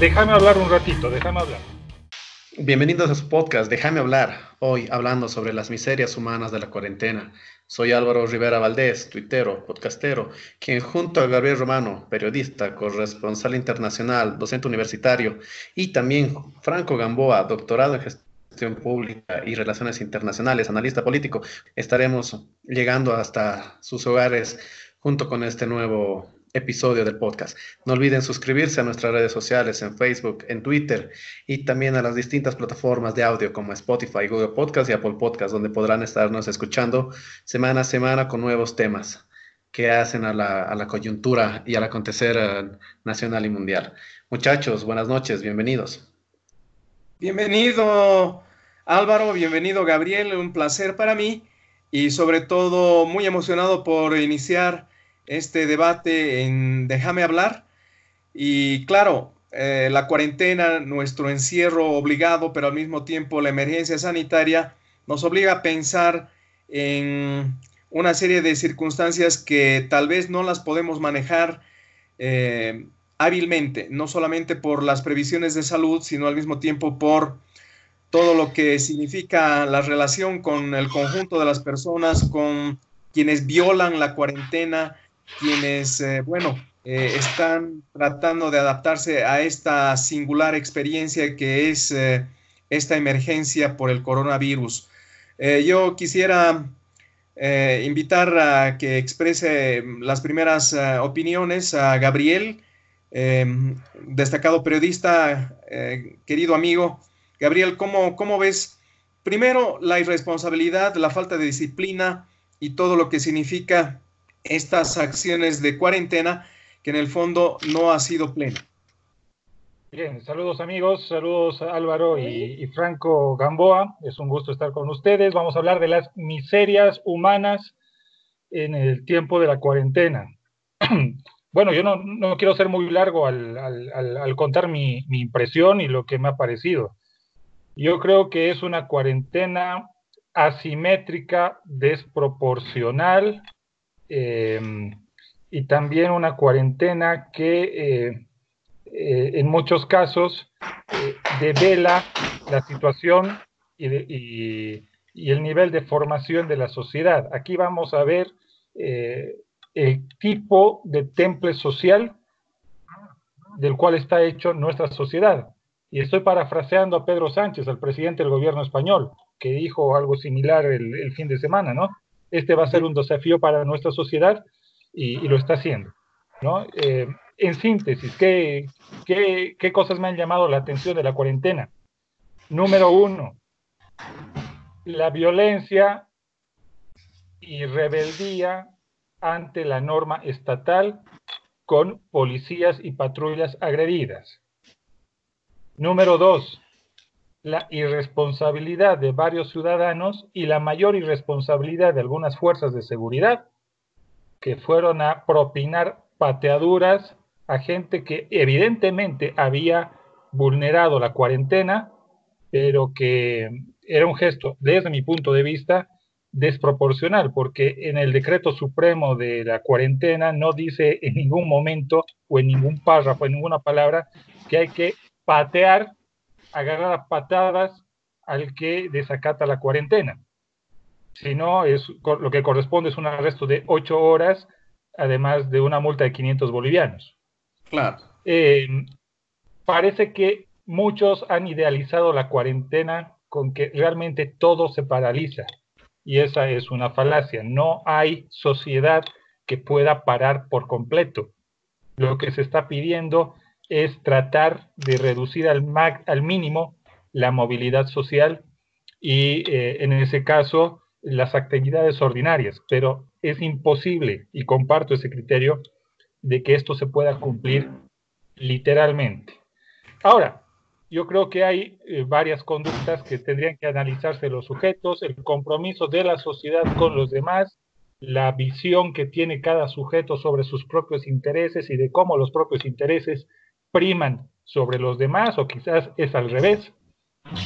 déjame hablar un ratito, déjame hablar. Bienvenidos a su podcast, déjame hablar. Hoy hablando sobre las miserias humanas de la cuarentena. Soy Álvaro Rivera Valdés, tuitero, podcastero, quien junto a Gabriel Romano, periodista, corresponsal internacional, docente universitario, y también Franco Gamboa, doctorado en gestión pública y relaciones internacionales, analista político, estaremos llegando hasta sus hogares junto con este nuevo episodio del podcast. No olviden suscribirse a nuestras redes sociales en Facebook, en Twitter y también a las distintas plataformas de audio como Spotify, Google Podcast y Apple Podcast, donde podrán estarnos escuchando semana a semana con nuevos temas que hacen a la, coyuntura y al acontecer eh, nacional y mundial. Muchachos, buenas noches, bienvenidos. Bienvenido Álvaro, bienvenido Gabriel, un placer para mí y sobre todo muy emocionado por iniciar este debate en Déjame hablar. Y claro, eh, la cuarentena, nuestro encierro obligado, pero al mismo tiempo la emergencia sanitaria, nos obliga a pensar en una serie de circunstancias que tal vez no las podemos manejar eh, hábilmente, no solamente por las previsiones de salud, sino al mismo tiempo por todo lo que significa la relación con el conjunto de las personas, con quienes violan la cuarentena, quienes, eh, bueno, eh, están tratando de adaptarse a esta singular experiencia que es eh, esta emergencia por el coronavirus. yo quisiera invitar a que exprese las primeras opiniones a Gabriel, destacado periodista, querido amigo. Gabriel, ¿cómo, ¿cómo ves primero la irresponsabilidad, la falta de disciplina y todo lo que significa estas acciones de cuarentena que en el fondo no ha sido plena. Bien, saludos amigos, saludos Álvaro y, Franco Gamboa, es un gusto estar con ustedes. Vamos a hablar de las miserias humanas en el tiempo de la cuarentena. bueno, yo no, quiero ser muy largo al, contar mi, mi impresión y lo que me ha parecido. Yo creo que es una cuarentena asimétrica, desproporcional, Em, y también una cuarentena que eh, eh, en muchos casos eh, devela la situación y, el nivel de formación de la sociedad. Aquí vamos a ver el tipo de temple social del cual está hecho nuestra sociedad. Y estoy parafraseando a Pedro Sánchez, al presidente del gobierno español, que dijo algo similar el, el fin de semana, ¿no? Este va a ser un desafío para nuestra sociedad y, lo está haciendo. ¿no? Eh, en síntesis, ¿qué, ¿qué, cosas me han llamado la atención de la cuarentena? Número uno, la violencia y rebeldía ante la norma estatal con policías y patrullas agredidas. Número dos, la irresponsabilidad de varios ciudadanos y la mayor irresponsabilidad de algunas fuerzas de seguridad que fueron a propinar pateaduras a gente que evidentemente había vulnerado la cuarentena, pero que era un gesto, desde mi punto de vista, desproporcional, porque en el decreto supremo de la cuarentena no dice en ningún momento o en ningún párrafo, en ninguna palabra, que hay que patear agarrar a patadas al que desacata la cuarentena. Si no, es, lo que corresponde es un arresto de ocho horas, además de una multa de 500 bolivianos. Claro. Eh, parece que muchos han idealizado la cuarentena con que realmente todo se paraliza. Y esa es una falacia. No hay sociedad que pueda parar por completo. Lo que se está pidiendo es tratar de reducir al, al mínimo la movilidad social y eh, en ese caso las actividades ordinarias, pero es imposible, y comparto ese criterio, de que esto se pueda cumplir literalmente. Ahora, yo creo que hay eh, varias conductas que tendrían que analizarse los sujetos, el compromiso de la sociedad con los demás, la visión que tiene cada sujeto sobre sus propios intereses y de cómo los propios intereses priman sobre los demás o quizás es al revés.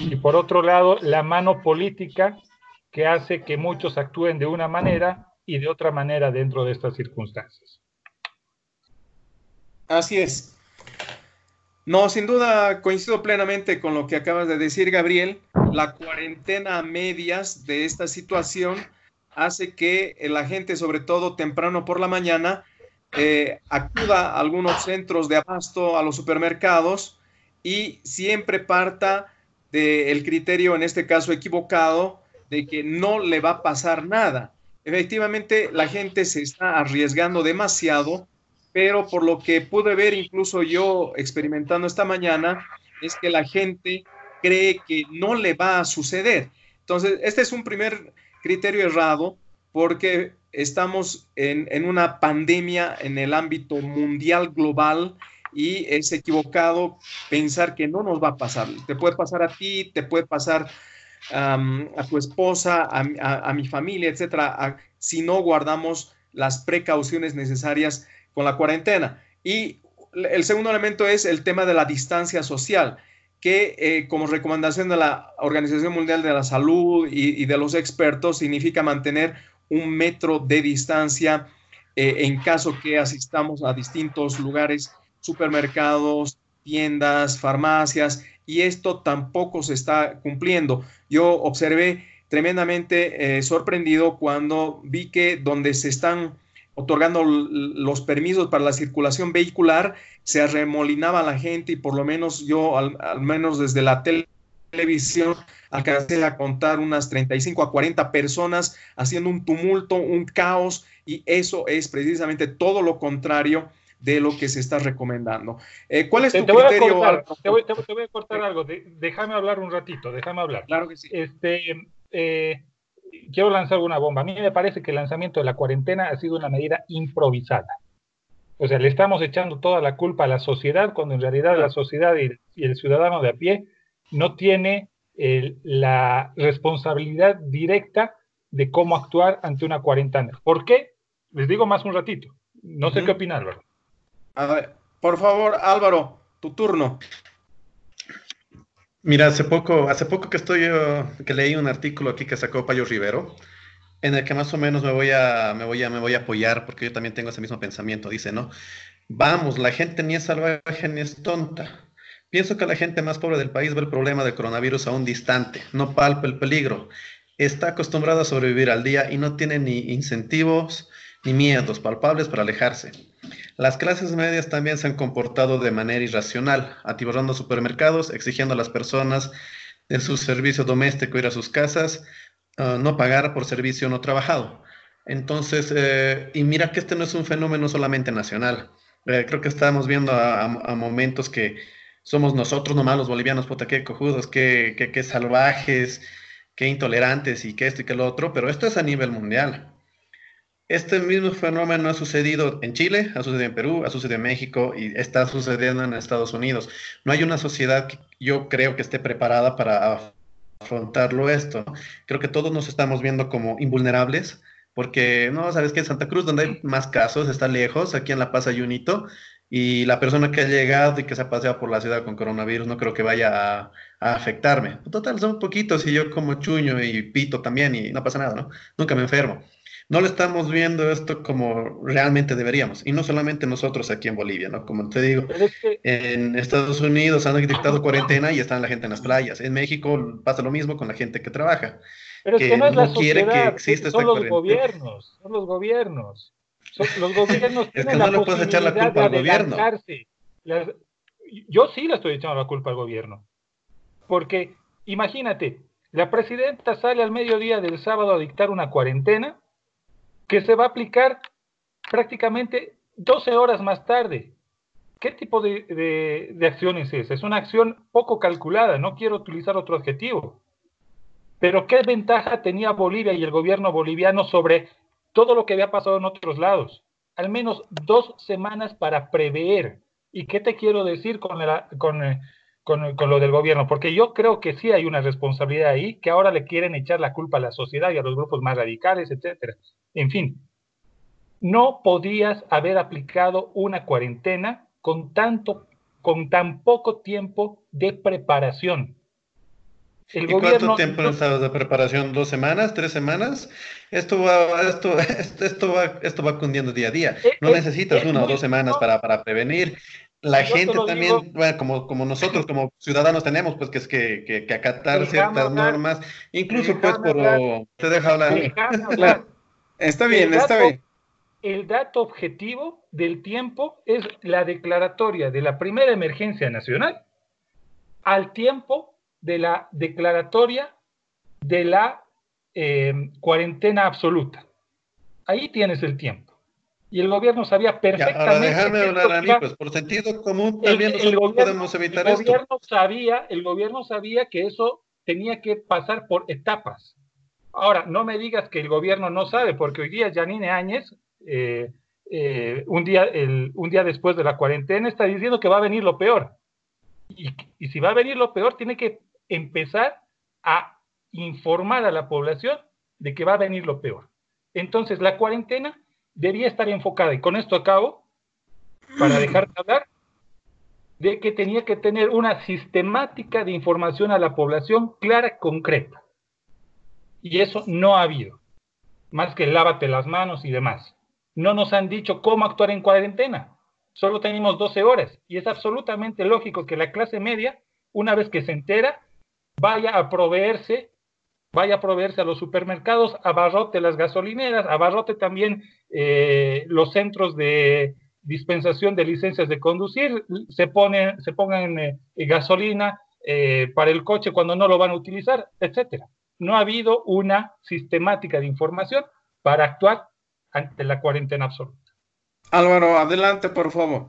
Y por otro lado, la mano política que hace que muchos actúen de una manera y de otra manera dentro de estas circunstancias. Así es. No, sin duda coincido plenamente con lo que acabas de decir, Gabriel. La cuarentena a medias de esta situación hace que la gente, sobre todo temprano por la mañana, acuda a algunos centros de abasto, a los supermercados y siempre parta del criterio, en este caso equivocado, de que no le va a pasar nada. Efectivamente, la gente se está arriesgando demasiado, pero por lo que pude ver incluso yo experimentando esta mañana, es que la gente cree que no le va a suceder. Entonces, este es un primer criterio errado porque estamos en, en una pandemia en el ámbito mundial global y es equivocado pensar que no nos va a pasar. Te puede pasar a ti, te puede pasar a tu esposa, a, mi familia, etcétera, si no guardamos las precauciones necesarias con la cuarentena. Y el segundo elemento es el tema de la distancia social, que eh, como recomendación de la Organización Mundial de la Salud y, de los expertos significa mantener un metro de distancia eh, en caso que asistamos a distintos lugares, supermercados, tiendas, farmacias, y esto tampoco se está cumpliendo. Yo observé tremendamente eh, sorprendido cuando vi que donde se están otorgando los permisos para la circulación vehicular, se arremolinaba la gente y por lo menos yo, al, menos desde la televisión, alcancé a contar unas 35 a 40 personas haciendo un tumulto, un caos, y eso es precisamente todo lo contrario de lo que se está recomendando. Eh, ¿Cuál es tu criterio? te, voy, a cortar algo, déjame hablar un ratito, déjame hablar. Claro que sí. Este, eh, quiero lanzar una bomba. A mí me parece que el lanzamiento de la cuarentena ha sido una medida improvisada. O sea, le estamos echando toda la culpa a la sociedad cuando en realidad la sociedad y, el ciudadano de a pie no tiene la responsabilidad directa de cómo actuar ante una cuarentena. ¿Por qué? Les digo más un ratito. No sé qué opinar, ¿verdad? A ver, por favor, Álvaro, tu turno. Mira, hace poco, hace poco que estoy, que leí un artículo aquí que sacó Payo Rivero, en el que más o menos me voy a, me voy a, me voy a apoyar, porque yo también tengo ese mismo pensamiento. Dice, ¿no? Vamos, la gente ni es salvaje ni es tonta. Pienso que la gente más pobre del país ve el problema del coronavirus aún distante, no palpa el peligro. Está acostumbrada a sobrevivir al día y no tiene ni incentivos ni miedos palpables para alejarse. Las clases medias también se han comportado de manera irracional, atiborrando supermercados, exigiendo a las personas de su servicio doméstico ir a sus casas, ah, no pagar por servicio no trabajado. Entonces, eh, y mira que este no es un fenómeno solamente nacional. Eh, creo que estamos viendo a, momentos que somos nosotros nomás los bolivianos, puta, qué cojudos, qué, qué, qué salvajes, qué intolerantes y qué esto y qué lo otro, pero esto es a nivel mundial. Este mismo fenómeno ha sucedido en Chile, ha sucedido en Perú, ha sucedido en México y está sucediendo en Estados Unidos. No hay una sociedad que yo creo que esté preparada para afrontarlo esto. Creo que todos nos estamos viendo como invulnerables, porque, no, sabes que en Santa Cruz, donde hay más casos, está lejos, aquí en La Paz hay un hito, y la persona que ha llegado y que se ha paseado por la ciudad con coronavirus no creo que vaya a, a afectarme. Total, son poquitos y yo como chuño y pito también y no pasa nada, ¿no? Nunca me enfermo no le estamos viendo esto como realmente deberíamos. Y no solamente nosotros aquí en Bolivia, ¿no? Como te digo, en Estados Unidos han dictado cuarentena y están la gente en las playas. En México pasa lo mismo con la gente que trabaja. Pero es que no es la quiere que exista son los gobiernos, son los gobiernos. Los gobiernos es que no le puedes echar la culpa al gobierno. yo sí le estoy echando la culpa al gobierno. Porque, imagínate, la presidenta sale al mediodía del sábado a dictar una cuarentena que se va a aplicar prácticamente 12 horas más tarde. ¿Qué tipo de, de, acción es esa? Es una acción poco calculada, no quiero utilizar otro adjetivo. Pero ¿qué ventaja tenía Bolivia y el gobierno boliviano sobre todo lo que había pasado en otros lados? Al menos dos semanas para prever. ¿Y qué te quiero decir con, con, eh, con, con, lo del gobierno? Porque yo creo que sí hay una responsabilidad ahí, que ahora le quieren echar la culpa a la sociedad y a los grupos más radicales, etcétera. En fin, no podías haber aplicado una cuarentena con tanto, con tan poco tiempo de preparación. El ¿Y cuánto tiempo no de preparación? ¿Dos semanas? ¿Tres semanas? Esto va, esto, esto, va, esto va cundiendo día a día. Eh, no eh, necesitas una o dos semanas para, para prevenir. la gente también, bueno, como, como nosotros como ciudadanos tenemos pues que es que, que, acatar ciertas normas, incluso pues por... te deja hablar. Está bien, está bien. El dato objetivo del tiempo es la declaratoria de la primera emergencia nacional al tiempo de la declaratoria de la eh, cuarentena absoluta. Ahí tienes el tiempo y el gobierno sabía perfectamente. Ya, ahora hablar a mí, pues por sentido común también el, el gobierno, podemos evitar el gobierno Sabía, el gobierno sabía que eso tenía que pasar por etapas. Ahora, no me digas que el gobierno no sabe, porque hoy día Janine Áñez, eh, eh, un, día, el, un día después de la cuarentena, está diciendo que va a venir lo peor. Y, y si va a venir lo peor, tiene que empezar a informar a la población de que va a venir lo peor. Entonces, la cuarentena debía estar enfocada, y con esto acabo, para dejar de hablar, de que tenía que tener una sistemática de información a la población clara, concreta. Y eso no ha habido, más que lávate las manos y demás. No nos han dicho cómo actuar en cuarentena. Solo tenemos 12 horas y es absolutamente lógico que la clase media, una vez que se entera, vaya a proveerse vaya a proveerse a los supermercados, abarrote las gasolineras, abarrote también eh, los centros de dispensación de licencias de conducir, se, pone, se pongan eh, gasolina eh, para el coche cuando no lo van a utilizar, etcétera. No ha habido una sistemática de información para actuar ante la cuarentena absoluta. Álvaro, adelante, por favor.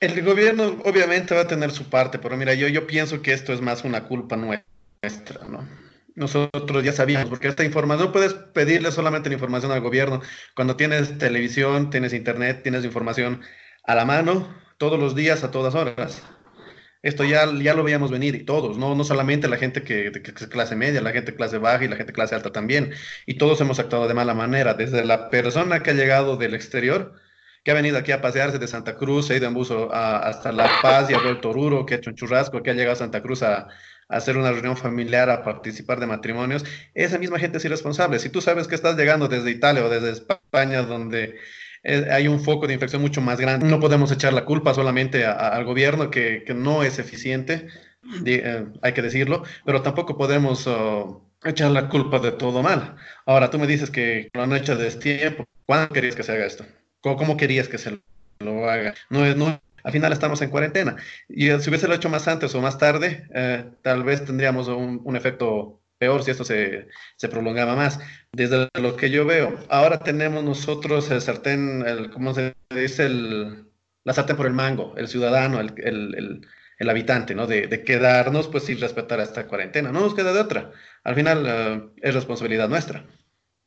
El gobierno obviamente va a tener su parte, pero mira, yo, yo pienso que esto es más una culpa nuestra, ¿no? nosotros ya sabíamos, porque esta información, no puedes pedirle solamente la información al gobierno. Cuando tienes televisión, tienes internet, tienes información a la mano, todos los días, a todas horas. Esto ya, ya lo veíamos venir y todos, no, no solamente la gente que, que, es clase media, la gente clase baja y la gente clase alta también. Y todos hemos actuado de mala manera, desde la persona que ha llegado del exterior, que ha venido aquí a pasearse de Santa Cruz, se ha ido en buzo hasta La Paz y ha vuelto Oruro, que ha hecho un churrasco, que ha llegado a Santa Cruz a, hacer una reunión familiar, a participar de matrimonios, esa misma gente es irresponsable. Si tú sabes que estás llegando desde Italia o desde España, donde eh, hay un foco de infección mucho más grande, no podemos echar la culpa solamente al gobierno que, que, no es eficiente, eh, hay que decirlo, pero tampoco podemos oh, echar la culpa de todo mal. Ahora, tú me dices que lo han hecho desde tiempo. ¿Cuándo querías que se haga esto? ¿Cómo, cómo querías que se lo haga? No es, no al final estamos en cuarentena. Y si hubiese lo hecho más antes o más tarde, eh, tal vez tendríamos un, efecto peor si esto se, se, prolongaba más. Desde lo que yo veo, ahora tenemos nosotros el sartén, el, ¿cómo se dice? El, la sartén por el mango, el ciudadano, el, el, el habitante, ¿no? De, de, quedarnos, pues, sin respetar esta cuarentena. No nos queda de otra. Al final eh, es responsabilidad nuestra.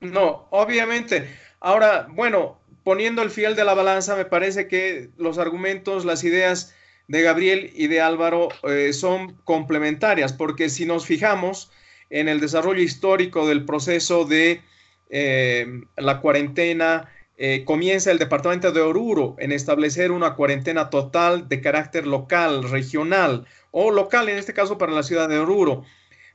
No, obviamente. Ahora, bueno, poniendo el fiel de la balanza, me parece que los argumentos, las ideas de Gabriel y de Álvaro eh, son complementarias, porque si nos fijamos en el desarrollo histórico del proceso de eh, la cuarentena, eh, comienza el departamento de Oruro en establecer una cuarentena total de carácter local, regional o local, en este caso para la ciudad de Oruro.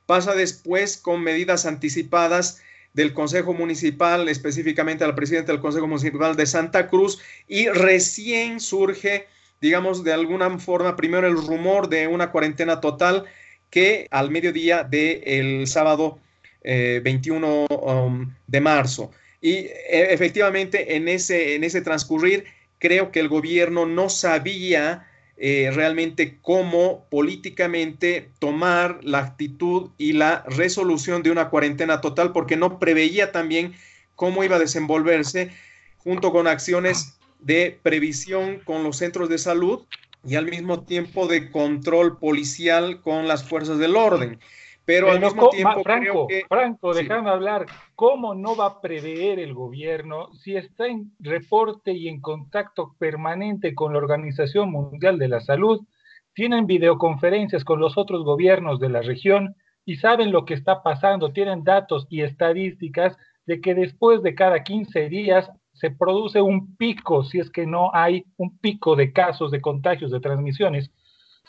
Pasa después con medidas anticipadas del Consejo Municipal, específicamente al presidente del Consejo Municipal de Santa Cruz, y recién surge, digamos, de alguna forma, primero el rumor de una cuarentena total que al mediodía del sábado 21 eh, um, de marzo. Y e, efectivamente en ese, en ese transcurrir, creo que el gobierno no sabía eh, realmente cómo políticamente tomar la actitud y la resolución de una cuarentena total, porque no preveía también cómo iba a desenvolverse junto con acciones de previsión con los centros de salud y al mismo tiempo de control policial con las fuerzas del orden. Pero, al mismo tiempo, Franco, Franco, déjame hablar. ¿Cómo no va a prever el gobierno si está en reporte y en contacto permanente con la Organización Mundial de la Salud? Tienen videoconferencias con los otros gobiernos de la región y saben lo que está pasando. Tienen datos y estadísticas de que después de cada 15 días se produce un pico, si es que no hay un pico de casos de contagios, de transmisiones,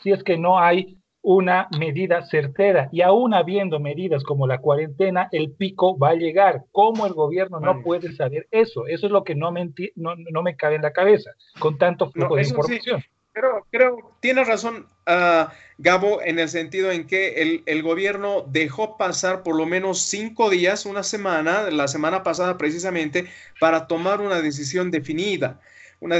si es que no hay una medida certera y aún habiendo medidas como la cuarentena, el pico va a llegar. ¿Cómo el gobierno no puede saber eso? Eso es lo que no me, no, me cabe en la cabeza con tanto flujo de información. Pero creo, tienes razón, uh, Gabo, en el sentido en que el, el, gobierno dejó pasar por lo menos cinco días, una semana, la semana pasada precisamente, para tomar una decisión definida. Una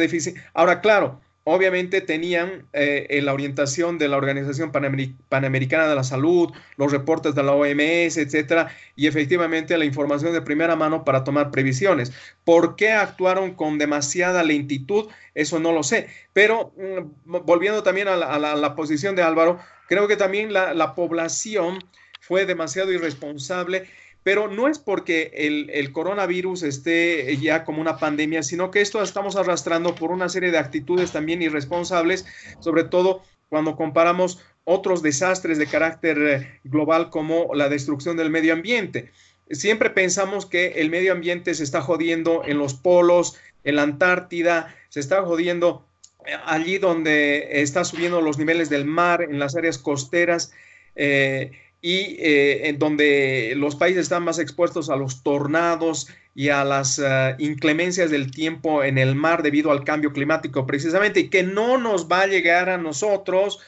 Ahora, claro, obviamente tenían eh, la orientación de la Organización Panamericana de la Salud, los reportes de la OMS, etcétera, y efectivamente la información de primera mano para tomar previsiones. ¿Por qué actuaron con demasiada lentitud? Eso no lo sé. Pero mm, volviendo también a la, posición de Álvaro, creo que también la población fue demasiado irresponsable pero no es porque el, coronavirus esté ya como una pandemia, sino que esto estamos arrastrando por una serie de actitudes también irresponsables, sobre todo cuando comparamos otros desastres de carácter eh, global como la destrucción del medio ambiente. Siempre pensamos que el medio ambiente se está jodiendo en los polos, en la Antártida, se está jodiendo eh, allí donde está subiendo los niveles del mar, en las áreas costeras. Eh, y eh, en donde los países están más expuestos a los tornados y a las eh, inclemencias del tiempo en el mar debido al cambio climático precisamente, y que no nos va a llegar a nosotros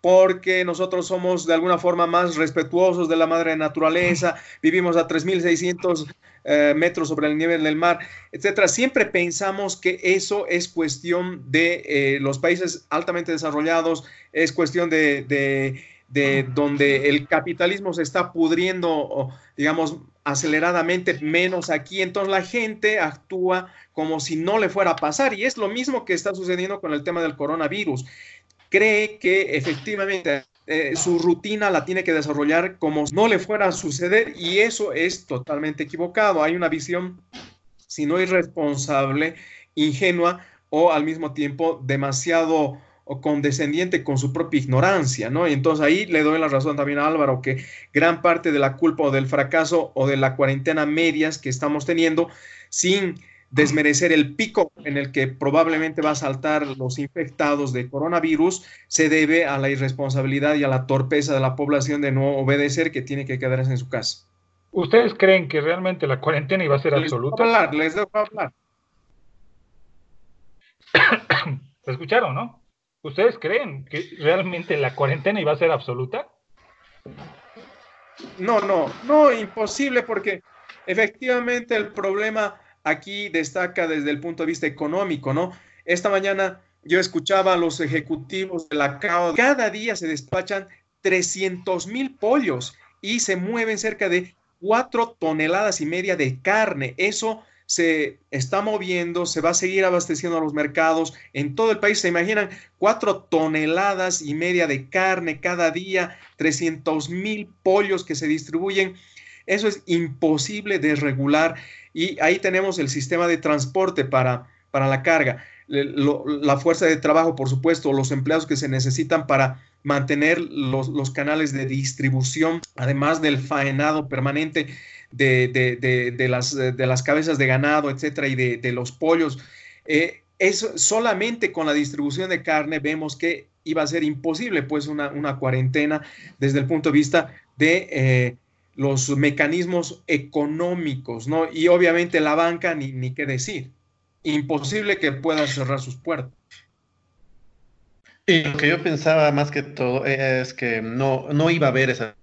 porque nosotros somos de alguna forma más respetuosos de la madre naturaleza, vivimos a 3.600 eh, metros sobre el nivel del mar, etcétera. Siempre pensamos que eso es cuestión de los países altamente desarrollados, es cuestión de donde el capitalismo se está pudriendo, digamos, aceleradamente menos aquí, entonces la gente actúa como si no le fuera a pasar y es lo mismo que está sucediendo con el tema del coronavirus. Cree que efectivamente eh, su rutina la tiene que desarrollar como si no le fuera a suceder y eso es totalmente equivocado. Hay una visión, si no irresponsable, ingenua o al mismo tiempo demasiado o condescendiente con su propia ignorancia, ¿no? Y entonces ahí le doy la razón también a Álvaro que gran parte de la culpa o del fracaso o de la cuarentena medias que estamos teniendo, sin desmerecer el pico en el que probablemente va a saltar los infectados de coronavirus, se debe a la irresponsabilidad y a la torpeza de la población de no obedecer que tiene que quedarse en su casa. ¿Ustedes creen que realmente la cuarentena iba a ser absoluta? hablar, les dejo hablar. ¿Se escucharon, no? ¿Ustedes creen que realmente la cuarentena iba a ser absoluta? No, no, no, imposible porque efectivamente el problema aquí destaca desde el punto de vista económico, ¿no? Esta mañana yo escuchaba a los ejecutivos de la CAO, cada día se despachan 300 mil pollos y se mueven cerca de 4 toneladas y media de carne. Eso se está moviendo, se va a seguir abasteciendo a los mercados en todo el país. Se imaginan cuatro toneladas y media de carne cada día, 300 mil pollos que se distribuyen. Eso es imposible de regular y ahí tenemos el sistema de transporte para, para la carga, la fuerza de trabajo, por supuesto, los empleados que se necesitan para mantener los, los canales de distribución, además del faenado permanente de, las, de las cabezas de ganado, etcétera, y de, los pollos. Eh, solamente con la distribución de carne vemos que iba a ser imposible, pues, una, cuarentena desde el punto de vista de eh, los mecanismos económicos, ¿no? Y obviamente la banca, ni, ni qué decir. Imposible que pueda cerrar sus puertas. Y lo que yo pensaba más que todo es que no, no iba a haber esa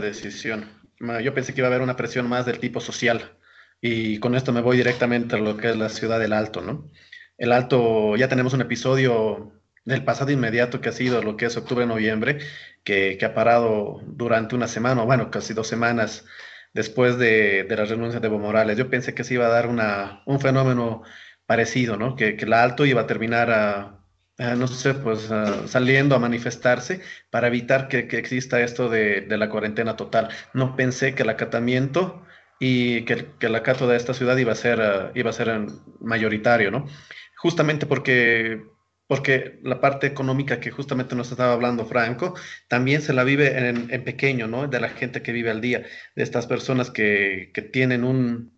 decisión yo pensé que iba a haber una presión más del tipo social. Y con esto me voy directamente a lo que es la ciudad del Alto, ¿no? El Alto, ya tenemos un episodio del pasado inmediato que ha sido lo que es octubre-noviembre, que, que, ha parado durante una semana, o bueno, casi dos semanas después de, de, la renuncia de Evo Morales. Yo pensé que se iba a dar una, un fenómeno parecido, ¿no? Que, que el Alto iba a terminar a, Ah, no sé, pues ah, saliendo a manifestarse para evitar que, exista esto de, la cuarentena total. No pensé que el acatamiento y que, el acato de esta ciudad iba a ser, ah, iba a ser mayoritario, ¿no? Justamente porque, porque la parte económica que justamente nos estaba hablando Franco, también se la vive en, en pequeño, ¿no? De la gente que vive al día, de estas personas que, que tienen un,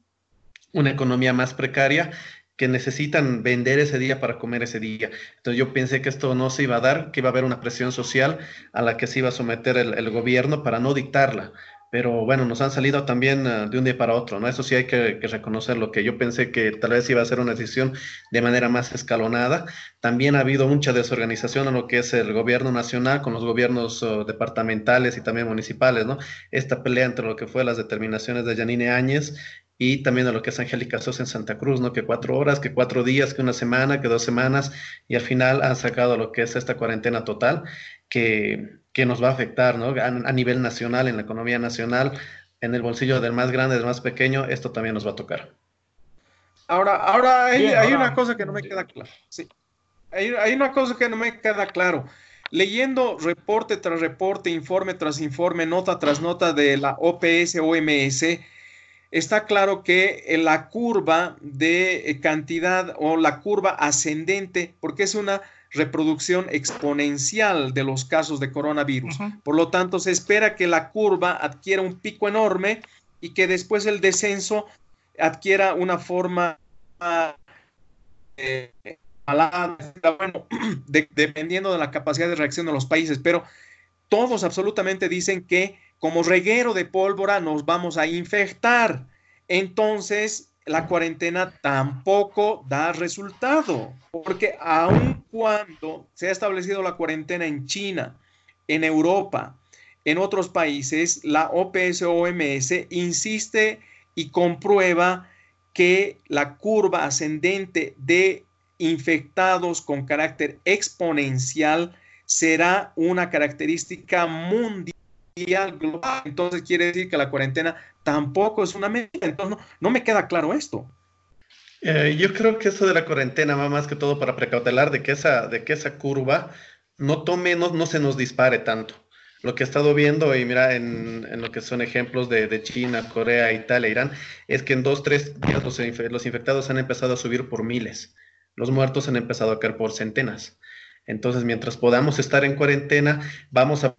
una economía más precaria que necesitan vender ese día para comer ese día. Entonces yo pensé que esto no se iba a dar, que iba a haber una presión social a la que se iba a someter el, gobierno para no dictarla. pero bueno, nos han salido también uh, de un día para otro, ¿no? Eso sí hay que, que, reconocerlo, que yo pensé que tal vez iba a ser una decisión de manera más escalonada. También ha habido mucha desorganización en lo que es el gobierno nacional con los gobiernos uh, departamentales y también municipales, ¿no? Esta pelea entre lo que fue las determinaciones de Yanine Áñez y también a lo que es Angélica Sosa en Santa Cruz, ¿no? Que cuatro horas, que cuatro días, que una semana, que dos semanas, y al final han sacado lo que es esta cuarentena total, que que nos va a afectar ¿no? a, nivel nacional, en la economía nacional, en el bolsillo del más grande, del más pequeño, esto también nos va a tocar. Ahora, ahora hay, hay una cosa que no me queda claro. Sí. Hay, hay, una cosa que no me queda claro. Leyendo reporte tras reporte, informe tras informe, nota tras nota de la OPS, OMS, está claro que la curva de cantidad o la curva ascendente, porque es una reproducción exponencial de los casos de coronavirus. Por lo tanto, se espera que la curva adquiera un pico enorme y que después el descenso adquiera una forma eh, bueno, dependiendo de la capacidad de reacción de los países, pero todos absolutamente dicen que como reguero de pólvora nos vamos a infectar. Entonces, la cuarentena tampoco da resultado, porque aun cuando se ha establecido la cuarentena en China, en Europa, en otros países, la OPS-OMS insiste y comprueba que la curva ascendente de infectados con carácter exponencial será una característica mundial global. Entonces quiere decir que la cuarentena tampoco es una medida. Entonces no, me queda claro esto. Eh, yo creo que eso de la cuarentena va más que todo para precautelar de que esa, de que esa curva no tome, no, no se nos dispare tanto. Lo que he estado viendo, y mira, en, en lo que son ejemplos de, de, China, Corea, Italia, Irán, es que en dos, tres días los, los infectados han empezado a subir por miles. Los muertos han empezado a caer por centenas. Entonces, mientras podamos estar en cuarentena, vamos a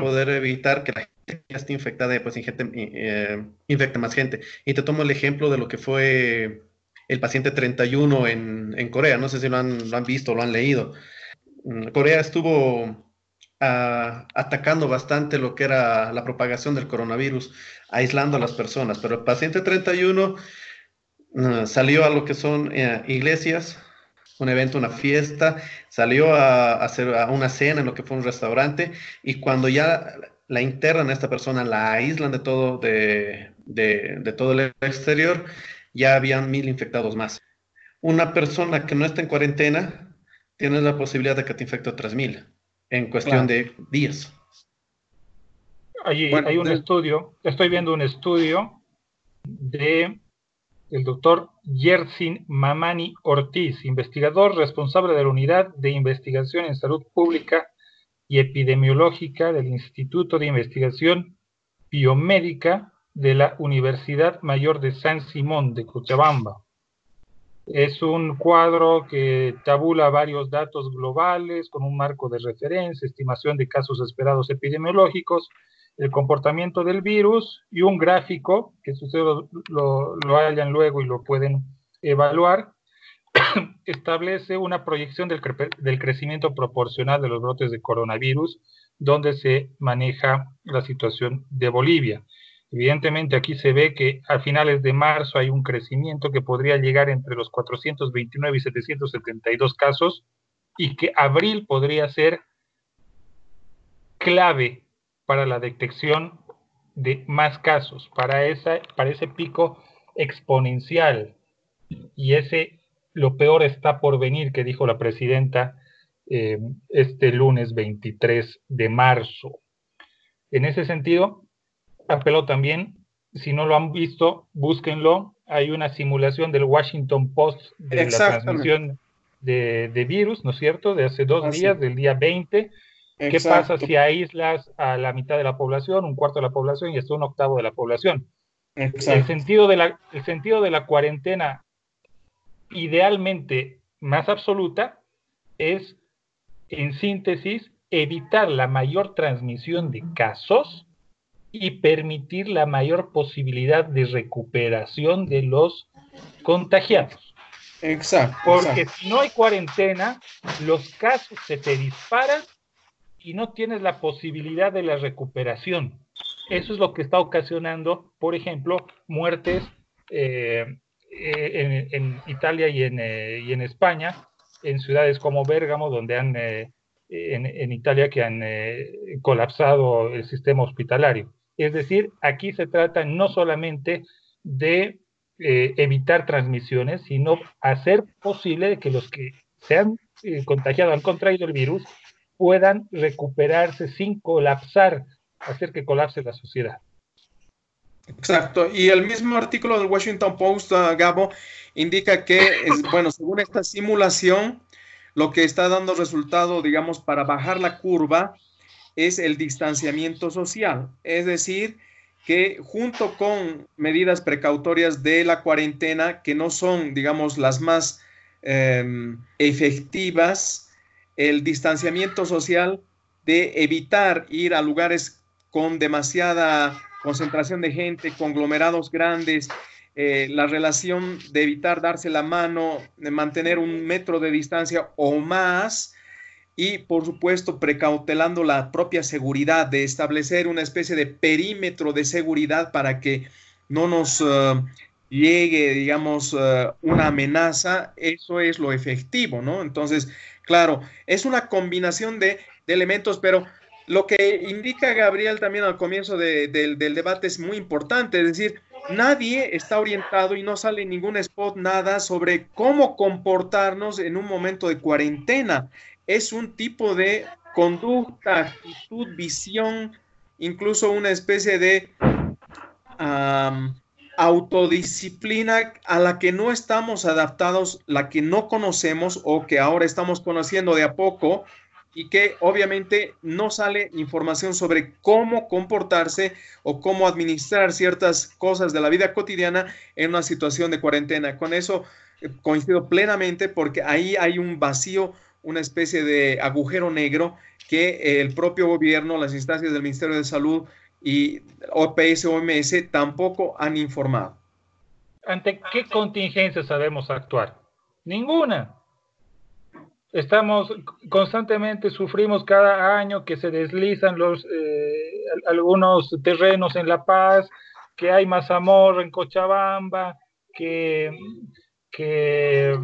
poder evitar que la gente ya esté infectada pues eh, infecte más gente. Y te tomo el ejemplo de lo que fue el paciente 31 en, Corea. No sé si lo han, lo han visto lo han leído. Mm, Corea estuvo Uh, atacando bastante lo que era la propagación del coronavirus, aislando a las personas. Pero el paciente 31 uh, salió a lo que son uh, iglesias, un evento, una fiesta, salió a, hacer una cena en lo que fue un restaurante y cuando ya la internan a esta persona, la aíslan de todo, de, de, todo el exterior, ya habían mil infectados más. Una persona que no está en cuarentena, tiene la posibilidad de que te infecte otras mil en cuestión de días. Allí hay un estudio, estoy viendo un estudio de el doctor Yersin Mamani Ortiz, investigador responsable de la Unidad de Investigación en Salud Pública y Epidemiológica del Instituto de Investigación Biomédica de la Universidad Mayor de San Simón de Cochabamba. Es un cuadro que tabula varios datos globales con un marco de referencia, estimación de casos esperados epidemiológicos, el comportamiento del virus y un gráfico, que ustedes lo, lo, hallan luego y lo pueden evaluar, establece una proyección del, del, crecimiento proporcional de los brotes de coronavirus, donde se maneja la situación de Bolivia. Evidentemente aquí se ve que a finales de marzo hay un crecimiento que podría llegar entre los 429 y 772 casos y que abril podría ser clave para la detección de más casos, para, esa, para ese pico exponencial. Y ese, lo peor está por venir, que dijo la presidenta eh, este lunes 23 de marzo. En ese sentido, apelo también, si no lo han visto, búsquenlo. Hay una simulación del Washington Post de la transmisión de, de, virus, ¿no es cierto? De hace dos días, del día 20, ¿Qué pasa si aíslas a la mitad de la población, un cuarto de la población y hasta un octavo de la población? El sentido de, la, el sentido de la cuarentena idealmente más absoluta es, en síntesis, evitar la mayor transmisión de casos y permitir la mayor posibilidad de recuperación de los contagiados. Exacto. Porque si no hay cuarentena, los casos se te disparan y no tienes la posibilidad de la recuperación. Eso es lo que está ocasionando, por ejemplo, muertes eh, eh, en, Italia y en, eh, y en, España, en ciudades como Bérgamo, donde han, en, Italia, que han colapsado el sistema hospitalario. Es decir, aquí se trata no solamente de evitar transmisiones, sino hacer posible que los que se han contagiado, han contraído el virus, puedan recuperarse sin colapsar, hacer que colapse la sociedad. Exacto. Y el mismo artículo del Washington Post, uh, Gabo, indica que, bueno, según esta simulación, lo que está dando resultado, digamos, para bajar la curva es el distanciamiento social. Es decir, que junto con medidas precautorias de la cuarentena, que no son, digamos, las más em, efectivas, el distanciamiento social de evitar ir a lugares con demasiada concentración de gente, conglomerados grandes, eh, la relación de evitar darse la mano, de mantener un metro de distancia o más, y por supuesto precautelando la propia seguridad, de establecer una especie de perímetro de seguridad para que no nos eh, llegue, digamos, eh, una amenaza, eso es lo efectivo, ¿no? Entonces, claro, es una combinación de, elementos, pero lo que indica Gabriel también al comienzo del debate es muy importante, es decir, nadie está orientado y no sale ningún spot, nada sobre cómo comportarnos en un momento de cuarentena. Es un tipo de conducta, actitud, visión, incluso una especie de autodisciplina a la que no estamos adaptados, la que no conocemos o que ahora estamos conociendo de a poco y que obviamente no sale información sobre cómo comportarse o cómo administrar ciertas cosas de la vida cotidiana en una situación de cuarentena. Con eso eh, coincido plenamente porque ahí hay un vacío, una especie de agujero negro que el propio gobierno, las instancias del Ministerio de Salud y OPS, OMS tampoco han informado. ¿Ante qué contingencia sabemos actuar? Ninguna. Estamos constantemente, sufrimos cada año que se deslizan los, eh, algunos terrenos en La Paz, que hay mazamorra en Cochabamba, que, que,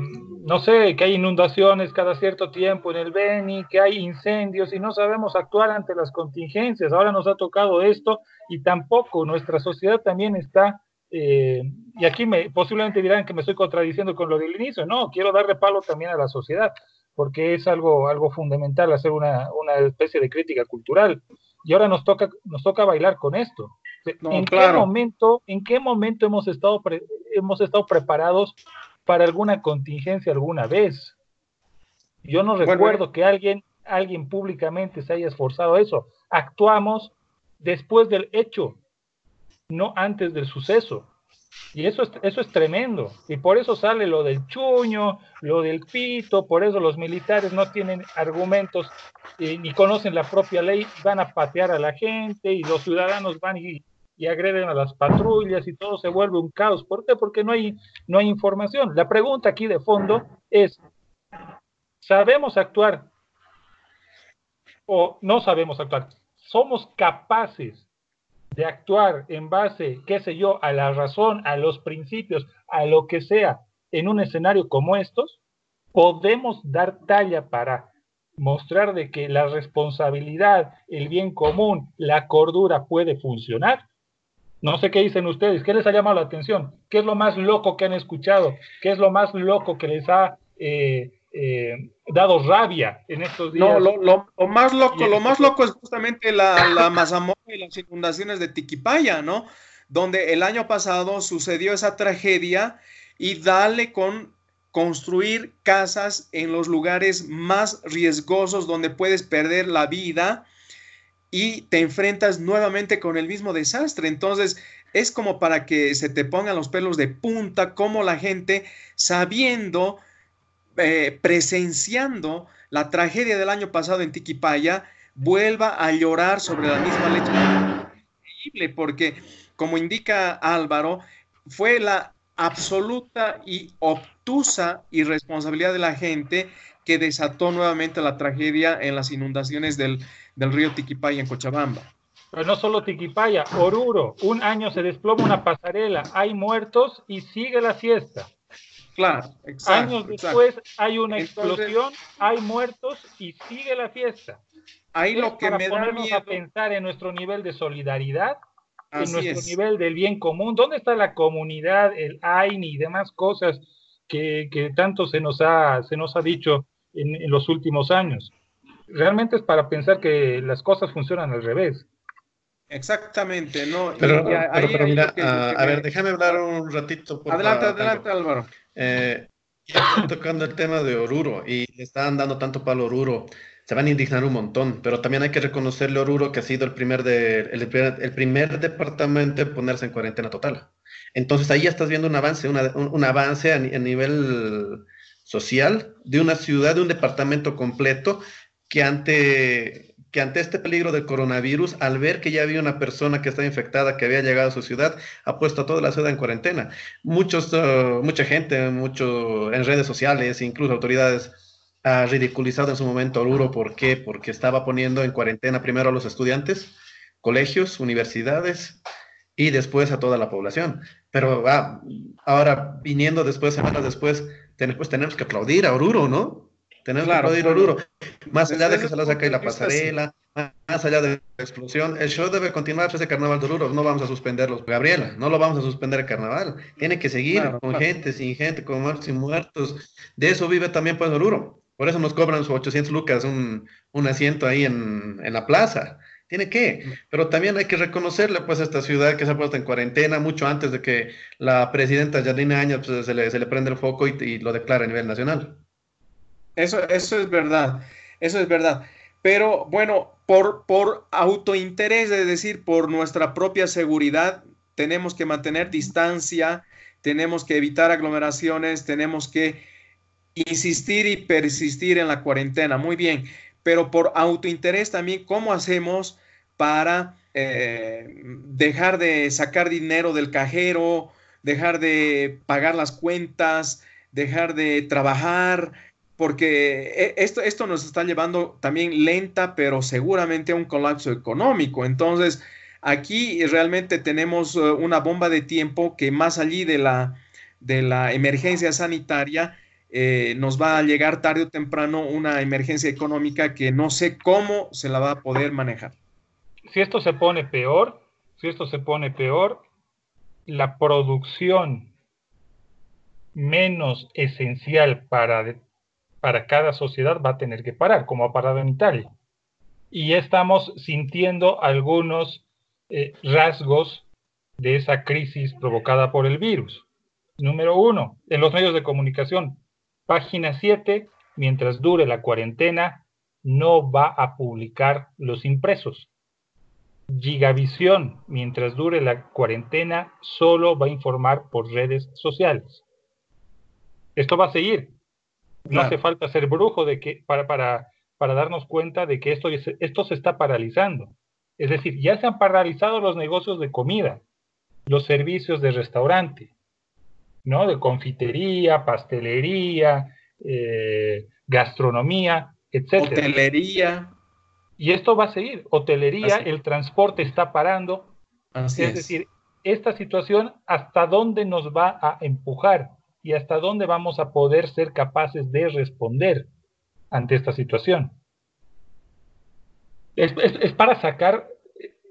no sé, que hay inundaciones cada cierto tiempo en el Beni, que hay incendios y no sabemos actuar ante las contingencias. Ahora nos ha tocado esto y tampoco nuestra sociedad también está, eh, y aquí me, posiblemente dirán que me estoy contradiciendo con lo del inicio, no, quiero darle palo también a la sociedad porque es algo, algo fundamental hacer una, especie de crítica cultural. Y ahora nos toca, nos toca bailar con esto. ¿En, qué momento, ¿En qué momento hemos estado, hemos estado preparados para alguna contingencia alguna vez? Yo no recuerdo que alguien, alguien públicamente se haya esforzado a eso. Actuamos después del hecho, no antes del suceso. Y eso es, eso es tremendo. Y por eso sale lo del chuño, lo del pito, por eso los militares no tienen argumentos eh, ni conocen la propia ley, van a patear a la gente y los ciudadanos van y, agreden a las patrullas y todo se vuelve un caos. ¿Por qué? Porque no hay, no hay información. La pregunta aquí de fondo es, ¿sabemos actuar o no sabemos actuar? ¿Somos capaces de actuar en base, qué sé yo, a la razón, a los principios, a lo que sea, en un escenario como estos, podemos dar talla para mostrar de que la responsabilidad, el bien común, la cordura puede funcionar. No sé qué dicen ustedes, qué les ha llamado la atención, qué es lo más loco que han escuchado, qué es lo más loco que les ha eh, eh, dado rabia en estos días. No, lo, más loco, lo más loco es justamente la, la mazamorra y las inundaciones de Tiquipaya, ¿no? Donde el año pasado sucedió esa tragedia y dale con construir casas en los lugares más riesgosos donde puedes perder la vida y te enfrentas nuevamente con el mismo desastre. Entonces, es como para que se te pongan los pelos de punta, como la gente, sabiendo eh, presenciando la tragedia del año pasado en Tiquipaya, vuelva a llorar sobre la misma leche. Increíble, porque como indica Álvaro, fue la absoluta y obtusa irresponsabilidad de la gente que desató nuevamente la tragedia en las inundaciones del, río Tiquipaya en Cochabamba. Pero no solo Tiquipaya, Oruro, un año se desploma una pasarela, hay muertos y sigue la fiesta. Claro, exacto. Años después hay una explosión, hay muertos y sigue la fiesta. Ahí lo que me da miedo. a pensar en nuestro nivel de solidaridad, en nuestro nivel del bien común. ¿Dónde está la comunidad, el AINI y demás cosas que, tanto se nos ha, se nos ha dicho en, los últimos años? Realmente es para pensar que las cosas funcionan al revés. Exactamente, no. Pero, mira, a ver, déjame hablar un ratito. adelante, adelante, Álvaro. Eh, tocando el tema de Oruro y le están dando tanto palo a Oruro se van a indignar un montón, pero también hay que reconocerle a Oruro que ha sido el primer, de, el, primer, departamento en ponerse en cuarentena total. Entonces ahí ya estás viendo un avance, un, avance a, nivel social de una ciudad, de un departamento completo que ante, que ante este peligro del coronavirus, al ver que ya había una persona que estaba infectada, que había llegado a su ciudad, ha puesto a toda la ciudad en cuarentena. Muchos, uh, mucha gente, mucho en redes sociales, incluso autoridades ha ridiculizado en su momento Oruro. ¿Por qué? Porque estaba poniendo en cuarentena primero a los estudiantes, colegios, universidades y después a toda la población. Pero ah, ahora, viniendo después, semanas después, pues tenemos que aplaudir a Oruro, ¿no? Tenemos que aplaudir a Oruro. Más allá de que se la saque la pasarela, más allá de la explosión, el show debe continuar ese carnaval de Oruro. No vamos a suspenderlo, Gabriela, no lo vamos a suspender el carnaval. Tiene que seguir con gente, sin gente, con muertos y muertos. De eso vive también pues Oruro. Por eso nos cobran sus 800 lucas un, asiento ahí en, la plaza. Tiene que, pero también hay que reconocerle pues a esta ciudad que se ha puesto en cuarentena mucho antes de que la presidenta Janine Áñez pues, se, le, se, le, prende el foco y, lo declara a nivel nacional. Eso, eso es verdad, eso es verdad. Pero bueno, por, por autointerés, es decir, por nuestra propia seguridad, tenemos que mantener distancia, tenemos que evitar aglomeraciones, tenemos que insistir y persistir en la cuarentena, muy bien, pero por autointerés también, ¿cómo hacemos para eh, dejar de sacar dinero del cajero, dejar de pagar las cuentas, dejar de trabajar? Porque eh, esto, esto nos está llevando también lenta, pero seguramente a un colapso económico. Entonces, aquí realmente tenemos eh, una bomba de tiempo que más allí de la, de la emergencia sanitaria, eh, nos va a llegar tarde o temprano una emergencia económica que no sé cómo se la va a poder manejar. Si esto se pone peor, si esto se pone peor, la producción menos esencial para, para cada sociedad va a tener que parar, como ha parado en Italia. Y estamos sintiendo algunos eh, rasgos de esa crisis provocada por el virus. Número uno, en los medios de comunicación, Página 7, mientras dure la cuarentena, no va a publicar los impresos. Gigavisión, mientras dure la cuarentena, solo va a informar por redes sociales. Esto va a seguir. No hace falta ser brujo de que, para, para, para darnos cuenta de que esto, esto se está paralizando. Es decir, ya se han paralizado los negocios de comida, los servicios de restaurante, ¿no? De confitería, pastelería, eh, gastronomía, etc. Hotelería. Y esto va a seguir. Hotelería, el transporte está parando. es, decir, esta situación, ¿hasta dónde nos va a empujar? Y hasta dónde vamos a poder ser capaces de responder ante esta situación. Es, para sacar,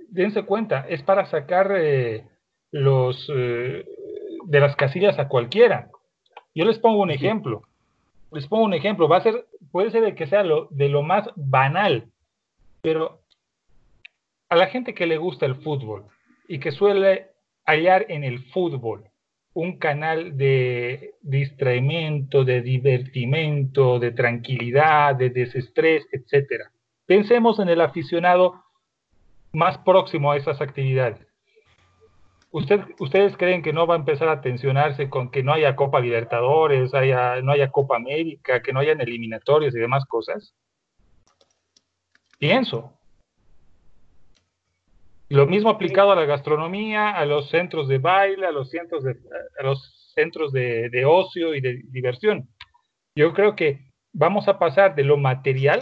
dense cuenta, es para sacar eh, los, eh, de las casillas a cualquiera. Yo les pongo un ejemplo. Les pongo un ejemplo. Va a ser, puede ser de que sea lo, de lo más banal, pero a la gente que le gusta el fútbol y que suele hallar en el fútbol un canal de distraimiento, de divertimento, de tranquilidad, de desestrés, etcétera. Pensemos en el aficionado más próximo a esas actividades. ¿Ustedes creen que no va a empezar a tensionarse con que no haya Copa Libertadores, haya, no haya Copa América, que no hayan eliminatorios y demás cosas? Pienso. Lo mismo aplicado a la gastronomía, a los centros de baile, a los centros de, a los centros de, ocio y de diversión. Yo creo que vamos a pasar de lo material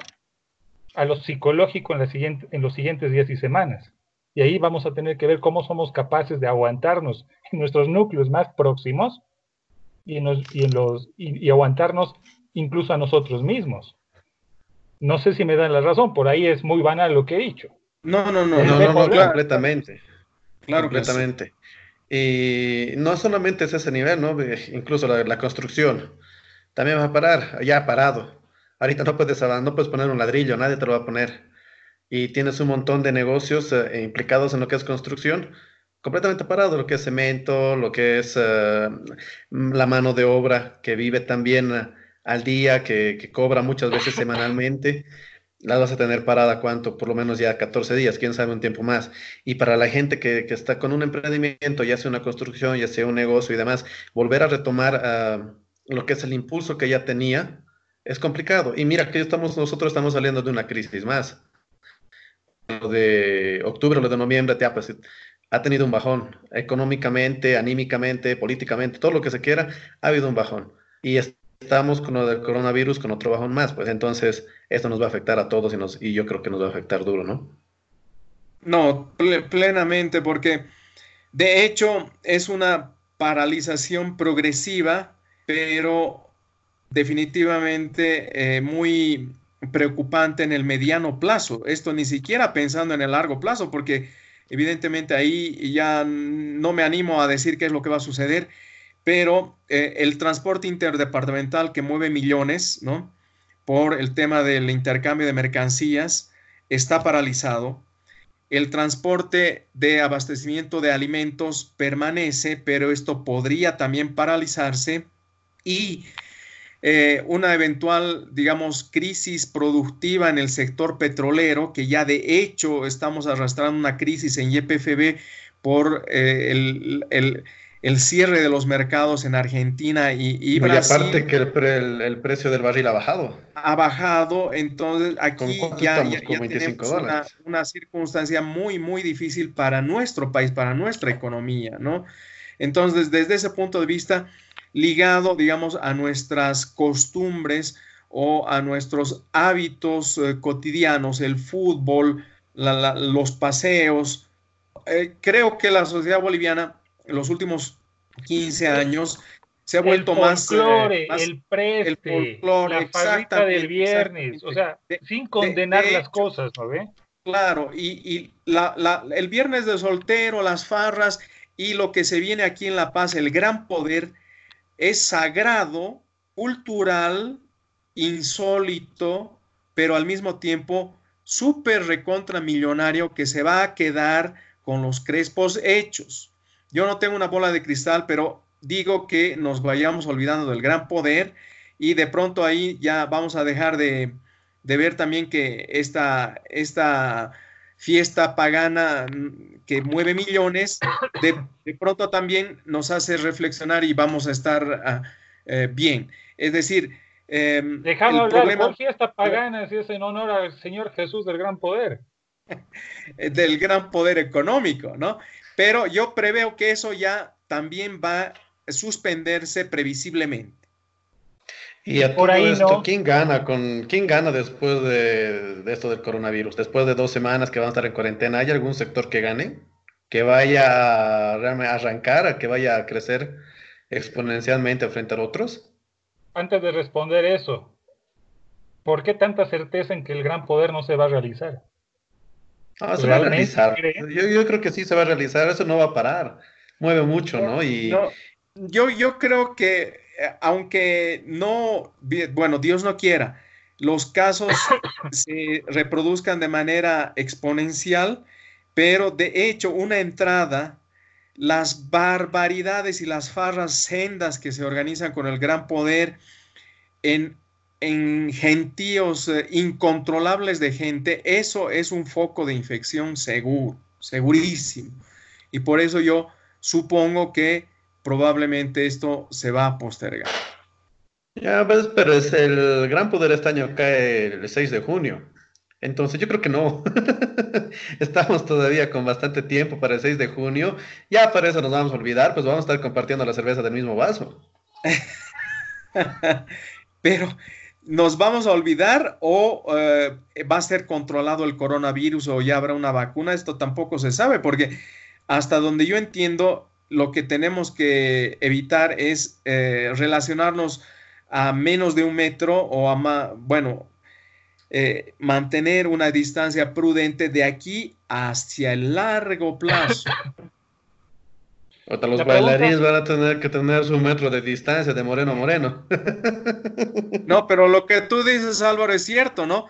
a lo psicológico en, los siguientes días y semanas. Y ahí vamos a tener que ver cómo somos capaces de aguantarnos en nuestros núcleos más próximos y, y, aguantarnos incluso a nosotros mismos. No sé si me dan la razón, por ahí es muy banal lo que he dicho. No, no, no, no, no, completamente. Claro, completamente. Y no solamente es ese nivel, ¿no? Incluso la, la, construcción. También va a parar, ya parado. Ahorita no puedes, no puedes poner un ladrillo, nadie te lo va a poner. Y tienes un montón de negocios eh, implicados en lo que es construcción, completamente parado, lo que es cemento, lo que es eh, la mano de obra que vive también eh, al día, que, que, cobra muchas veces semanalmente, la vas a tener parada cuánto, por lo menos ya 14 días, quién sabe un tiempo más. Y para la gente que, que está con un emprendimiento, ya sea una construcción, ya sea un negocio y demás, volver a retomar uh, lo que es el impulso que ya tenía, es complicado. Y mira que estamos, nosotros estamos saliendo de una crisis más. Lo de octubre, lo de noviembre, te pues, ha tenido un bajón económicamente, anímicamente, políticamente, todo lo que se quiera, ha habido un bajón. Y estamos con lo del coronavirus con otro bajón más, pues entonces esto nos va a afectar a todos y, nos, y yo creo que nos va a afectar duro, ¿no? No, plenamente, porque de hecho es una paralización progresiva, pero definitivamente eh, muy preocupante en el mediano plazo. Esto ni siquiera pensando en el largo plazo, porque Evidentemente ahí ya no me animo a decir qué es lo que va a suceder, pero eh, el transporte interdepartamental que mueve millones, ¿no? Por el tema del intercambio de mercancías, está paralizado. El transporte de abastecimiento de alimentos permanece, pero esto podría también paralizarse y eh, una eventual, digamos, crisis productiva en el sector petrolero, que ya de hecho estamos arrastrando una crisis en YPFB por eh, el, cierre de los mercados en Argentina y, y Brasil. aparte que el, precio del barril ha bajado. Ha bajado, entonces aquí ya, tenemos una, una, circunstancia muy, muy difícil para nuestro país, para nuestra economía, ¿no? Entonces, desde ese punto de vista, ligado, digamos, a nuestras costumbres o a nuestros hábitos eh, cotidianos, el fútbol, los paseos. Eh, creo que la sociedad boliviana en los últimos 15 años se ha vuelto más, eh, más, el preste, el folclore, la del viernes, o sea, sin condenar las cosas, ¿no ve? Claro, y, el viernes de soltero, las farras y lo que se viene aquí en La Paz, el gran poder, es sagrado, cultural, insólito, pero al mismo tiempo súper recontra millonario que se va a quedar con los crespos hechos. Yo no tengo una bola de cristal, pero digo que nos vayamos olvidando del gran poder y de pronto ahí ya vamos a dejar de, ver también que esta, esta fiesta pagana que mueve millones, de, pronto también nos hace reflexionar y vamos a estar ah, eh, bien. Es decir, eh, Dejame hablar, problema, fiesta pagana si es en honor al Señor Jesús del gran poder? del gran poder económico, ¿no? Pero yo preveo que eso ya también va a suspenderse previsiblemente. Y a por ahí esto, ¿quién gana con quién gana después de, esto del coronavirus? Después de dos semanas que van a estar en cuarentena, ¿hay algún sector que gane? ¿Que vaya a arrancar, que vaya a crecer exponencialmente frente a otros? Antes de responder eso, ¿por qué tanta certeza en que el gran poder no se va a realizar? No, se va a realizar. Yo, yo, creo que sí se va a realizar, eso no va a parar. Mueve mucho, ¿no? Y... Yo, yo creo que eh, aunque no, bueno, Dios no quiera, los casos se reproduzcan de manera exponencial, pero de hecho una entrada, las barbaridades y las farras sendas que se organizan con el gran poder en, en gentíos eh, incontrolables de gente, eso es un foco de infección seguro, segurísimo. Y por eso yo supongo que probablemente esto se va a postergar. Ya, pues, pero es el gran poder este año cae el 6 de junio. Entonces yo creo que no. Estamos todavía con bastante tiempo para el 6 de junio. Ya para eso nos vamos a olvidar, pues vamos a estar compartiendo la cerveza del mismo vaso. pero ¿nos vamos a olvidar o eh, va a ser controlado el coronavirus o ya habrá una vacuna? Esto tampoco se sabe, porque hasta donde yo entiendo, lo que tenemos que evitar es eh, relacionarnos a menos de un metro o a más, bueno, eh, mantener una distancia prudente de aquí hacia el largo plazo. Hasta los bailarines van a tener que tener su metro de distancia de moreno a moreno. No, pero lo que tú dices, Álvaro, es cierto, ¿no?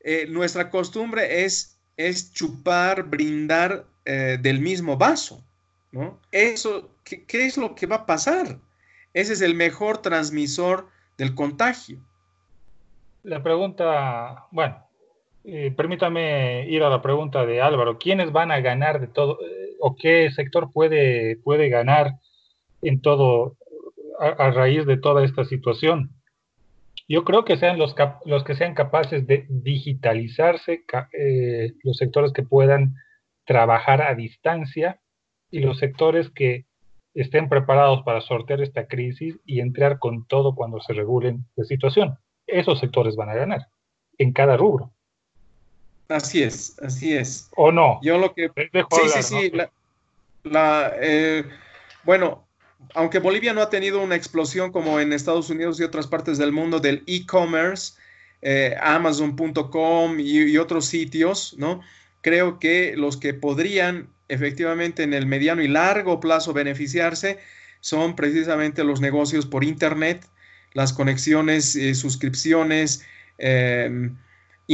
Eh, nuestra costumbre es, es chupar, brindar eh, del mismo vaso, ¿no? Eso, ¿qué, ¿qué, es lo que va a pasar? Ese es el mejor transmisor del contagio. La pregunta, bueno, eh, permítame ir a la pregunta de Álvaro. ¿Quiénes van a ganar de todo o qué sector puede, puede ganar en todo a, raíz de toda esta situación? Yo creo que sean los, los que sean capaces de digitalizarse, eh, los sectores que puedan trabajar a distancia y los sectores que estén preparados para sortear esta crisis y entrar con todo cuando se regulen la situación. Esos sectores van a ganar en cada rubro. Así es, así es. ¿O no? Yo lo que... sí, hablar, sí, sí, ¿no? La, la, eh, bueno, aunque Bolivia no ha tenido una explosión como en Estados Unidos y otras partes del mundo del e-commerce, eh, amazon.com y, y, otros sitios, ¿no? Creo que los que podrían efectivamente en el mediano y largo plazo beneficiarse son precisamente los negocios por Internet, las conexiones, eh, suscripciones, eh,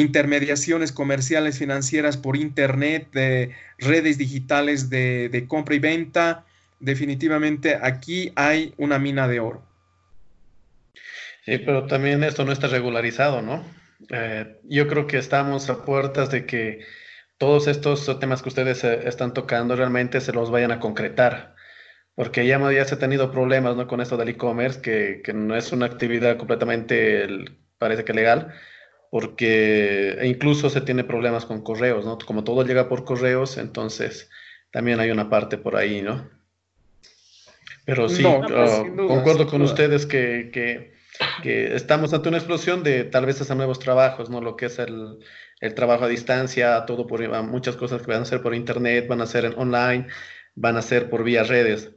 intermediaciones comerciales financieras por Internet, de redes digitales de, compra y venta. Definitivamente aquí hay una mina de oro. Sí, pero también esto no está regularizado, ¿no? Eh, yo creo que estamos a puertas de que todos estos temas que ustedes eh, están tocando realmente se los vayan a concretar porque ya, ya se ha tenido problemas ¿no? con esto del e-commerce, que, no es una actividad completamente, parece que legal, porque incluso se tiene problemas con correos, ¿no? Como todo llega por correos, entonces también hay una parte por ahí, ¿no? Pero sí, no, uh, duda, concuerdo con ustedes que, que, que, estamos ante una explosión de tal vez hasta nuevos trabajos, ¿no? Lo que es el, el trabajo a distancia, todo por muchas cosas que van a ser por internet, van a ser en online, van a ser por vía redes.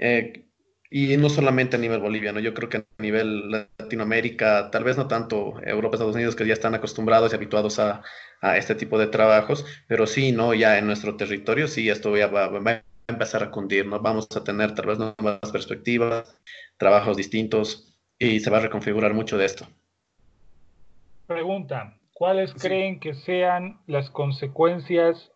Eh, y no solamente a nivel boliviano, yo creo que a nivel Latinoamérica, tal vez no tanto Europa, Estados Unidos, que ya están acostumbrados y habituados a, a este tipo de trabajos, pero sí, ¿no? Ya en nuestro territorio, sí, esto ya va, va a empezar a cundir, ¿no? Vamos a tener tal vez nuevas perspectivas, trabajos distintos y se va a reconfigurar mucho de esto. Pregunta, ¿cuáles sí. creen que sean las consecuencias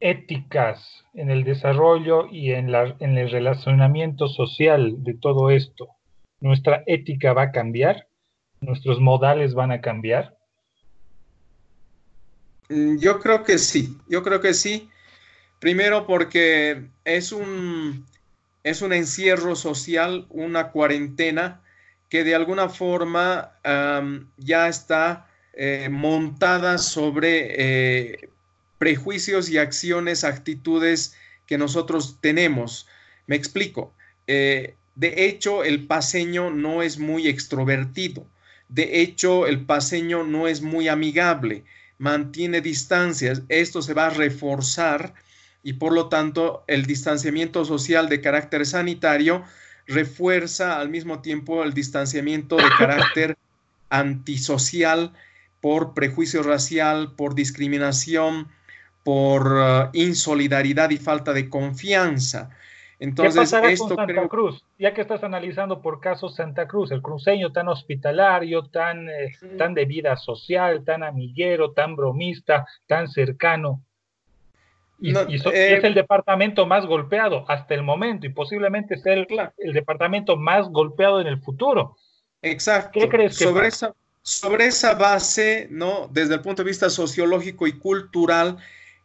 éticas en el desarrollo y en, la, en, el relacionamiento social de todo esto? ¿Nuestra ética va a cambiar? ¿Nuestros modales van a cambiar? Mm, yo creo que sí, yo creo que sí. Primero porque es un, es un encierro social, una cuarentena que de alguna forma ya está eh, montada sobre eh, prejuicios y acciones, actitudes que nosotros tenemos. Me explico. Eh, de hecho, el paseño no es muy extrovertido. De hecho, el paseño no es muy amigable, mantiene distancias. Esto se va a reforzar y por lo tanto el distanciamiento social de carácter sanitario refuerza al mismo tiempo el distanciamiento de carácter antisocial por prejuicio racial, por discriminación, por uh, insolidaridad y falta de confianza. Entonces, ¿Qué pasará esto con Santa creo... Cruz? Ya que estás analizando por casos Santa Cruz, el cruceño tan hospitalario, tan, eh, sí. tan de vida social, tan amiguero, tan bromista, tan cercano. Y, no, y so, eh, es el departamento más golpeado hasta el momento y posiblemente sea el, claro. el departamento más golpeado en el futuro. Exacto. ¿Qué crees que sobre esa, sobre esa base, ¿no? Desde el punto de vista sociológico y cultural,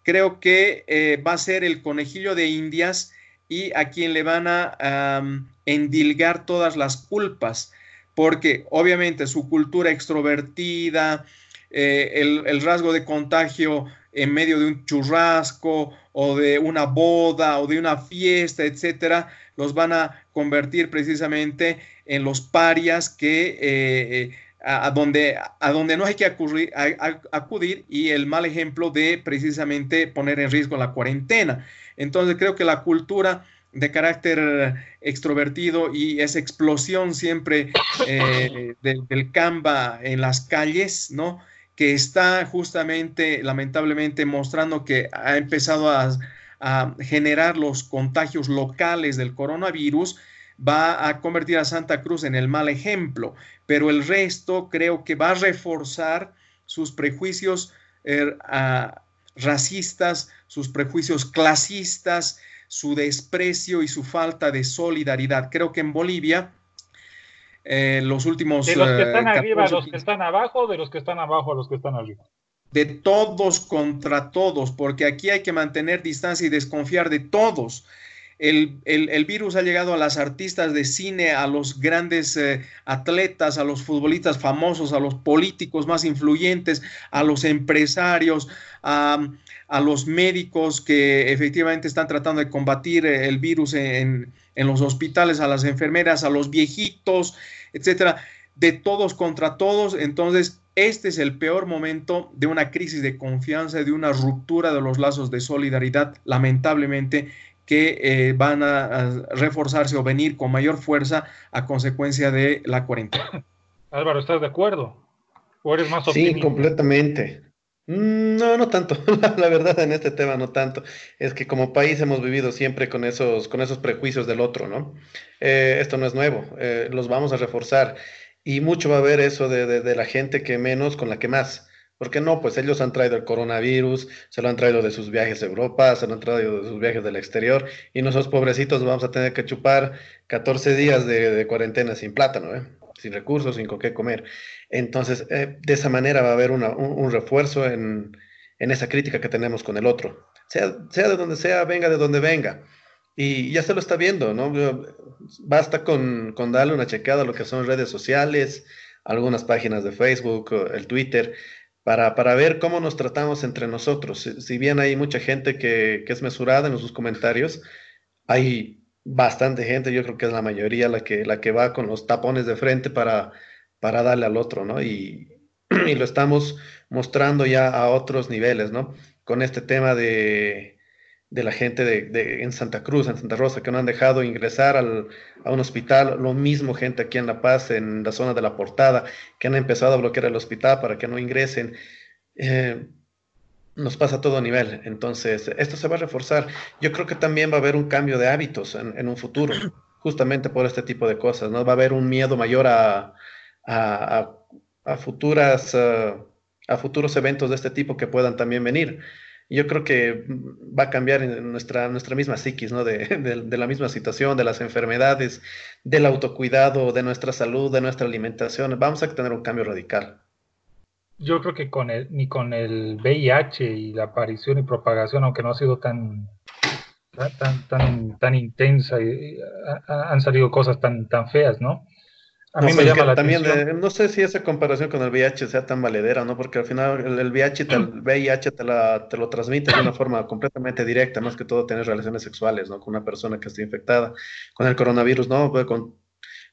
creo que eh, va a ser el conejillo de Indias y a quien le van a endilgar todas las culpas, porque obviamente su cultura extrovertida, eh, el, el, rasgo de contagio en medio de un churrasco o de una boda o de una fiesta, etcétera, los van a convertir precisamente en los parias que eh, a, donde, a donde no hay que acudir, y el mal ejemplo de precisamente poner en riesgo la cuarentena. Entonces creo que la cultura de carácter extrovertido y esa explosión siempre eh, del Canva en las calles, ¿no? Que está justamente, lamentablemente, mostrando que ha empezado a generar los contagios locales del coronavirus, va a convertir a Santa Cruz en el mal ejemplo, pero el resto creo que va a reforzar sus prejuicios er, racistas, sus prejuicios clasistas, su desprecio y su falta de solidaridad. Creo que en Bolivia, eh, los últimos... De los que están eh, arriba a los que están abajo, de los que están abajo a los que están arriba. De todos contra todos, porque aquí hay que mantener distancia y desconfiar de todos. El, virus ha llegado a las artistas de cine, a los grandes eh, atletas, a los futbolistas famosos, a los políticos más influyentes, a los empresarios, a, los médicos que efectivamente están tratando de combatir eh, el virus en, en los hospitales, a las enfermeras, a los viejitos, etcétera, de todos contra todos. Entonces, este es el peor momento de una crisis de confianza, de una ruptura de los lazos de solidaridad, lamentablemente que eh, van a, reforzarse o venir con mayor fuerza a consecuencia de la cuarentena. Álvaro, ¿estás de acuerdo? ¿O eres más optimista? Sí, completamente. Mm, no, no tanto. La, verdad en este tema no tanto. Es que como país hemos vivido siempre con esos, con esos prejuicios del otro, ¿no? Eh, esto no es nuevo. Eh, los vamos a reforzar. Y mucho va a haber eso de, de la gente que menos con la que más. ¿Por qué no? Pues ellos han traído el coronavirus, se lo han traído de sus viajes a Europa, se lo han traído de sus viajes del exterior, y nosotros pobrecitos vamos a tener que chupar 14 días de, cuarentena sin plátano, ¿eh? sin recursos, sin con qué comer. Entonces, eh, de esa manera va a haber un, refuerzo en, esa crítica que tenemos con el otro. Sea, sea de donde sea, venga de donde venga. Y ya se lo está viendo, ¿no? Basta con, con darle una checada a lo que son redes sociales, algunas páginas de Facebook, el Twitter para, para, ver cómo nos tratamos entre nosotros. Si, bien hay mucha gente que, que, es mesurada en sus comentarios, hay bastante gente, yo creo que es la mayoría la que, la que va con los tapones de frente para, para darle al otro, ¿no? Y, y lo estamos mostrando ya a otros niveles, ¿no? Con este tema de, de la gente de, en Santa Cruz, en Santa Rosa, que no han dejado ingresar al, a un hospital. Lo mismo gente aquí en La Paz, en la zona de la portada, que han empezado a bloquear el hospital para que no ingresen. Eh, nos pasa a todo nivel. Entonces, esto se va a reforzar. Yo creo que también va a haber un cambio de hábitos en, un futuro, justamente por este tipo de cosas. ¿no? Va a haber un miedo mayor a, a, a futuras, eh, a futuros eventos de este tipo que puedan también venir yo creo que va a cambiar nuestra, nuestra misma psiquis, ¿no? De, de, la misma situación, de las enfermedades, del autocuidado, de nuestra salud, de nuestra alimentación. Vamos a tener un cambio radical. Yo creo que con el, ni con el VIH y la aparición y propagación, aunque no ha sido tan, tan, tan, tan intensa, y, han salido cosas tan, tan feas, ¿no? A mí me llama la también atención. no sé si esa comparación con el VIH sea tan valedera, ¿no? Porque al final el, VIH, te, el VIH te, la, te, lo transmite de una forma completamente directa, más que todo tener relaciones sexuales, ¿no? Con una persona que esté infectada. Con el coronavirus, ¿no? Con,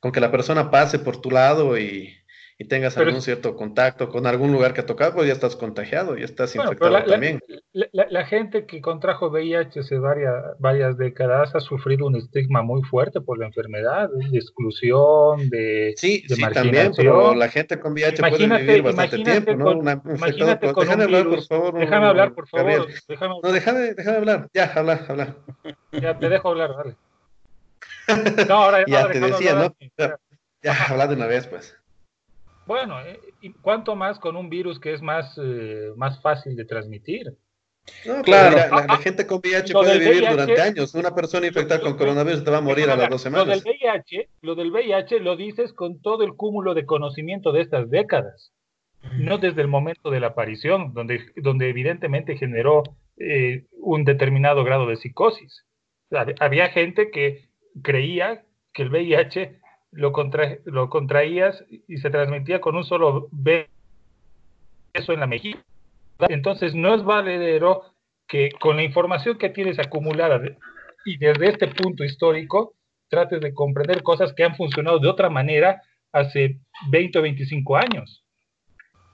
con que la persona pase por tu lado y, y tengas algún cierto contacto con algún lugar que ha tocado, pues ya estás contagiado, ya estás infectado también. La, gente que contrajo VIH hace varias, varias décadas ha sufrido un estigma muy fuerte por la enfermedad, de exclusión, de, sí, sí, también, pero la gente con VIH puede vivir bastante tiempo, ¿no? Una, imagínate con déjame hablar, por favor. Déjame hablar, por favor. Déjame... No, déjame, déjame hablar, ya, hablar, hablar. Ya, te dejo hablar, dale. No, ahora ya te decía, ¿no? Ya, ya habla de una vez, pues. Bueno, eh, ¿y cuánto más con un virus que es más, eh, más fácil de transmitir? claro, la, gente con VIH puede vivir durante años. Una persona infectada con coronavirus te va a morir a las dos semanas. Lo del, VIH, lo del VIH lo dices con todo el cúmulo de conocimiento de estas décadas, no desde el momento de la aparición, donde, donde evidentemente generó eh, un determinado grado de psicosis. Había gente que creía que el VIH lo, lo contraías y se transmitía con un solo beso en la mejilla. Entonces no es valedero que con la información que tienes acumulada y desde este punto histórico trates de comprender cosas que han funcionado de otra manera hace 20 o 25 años.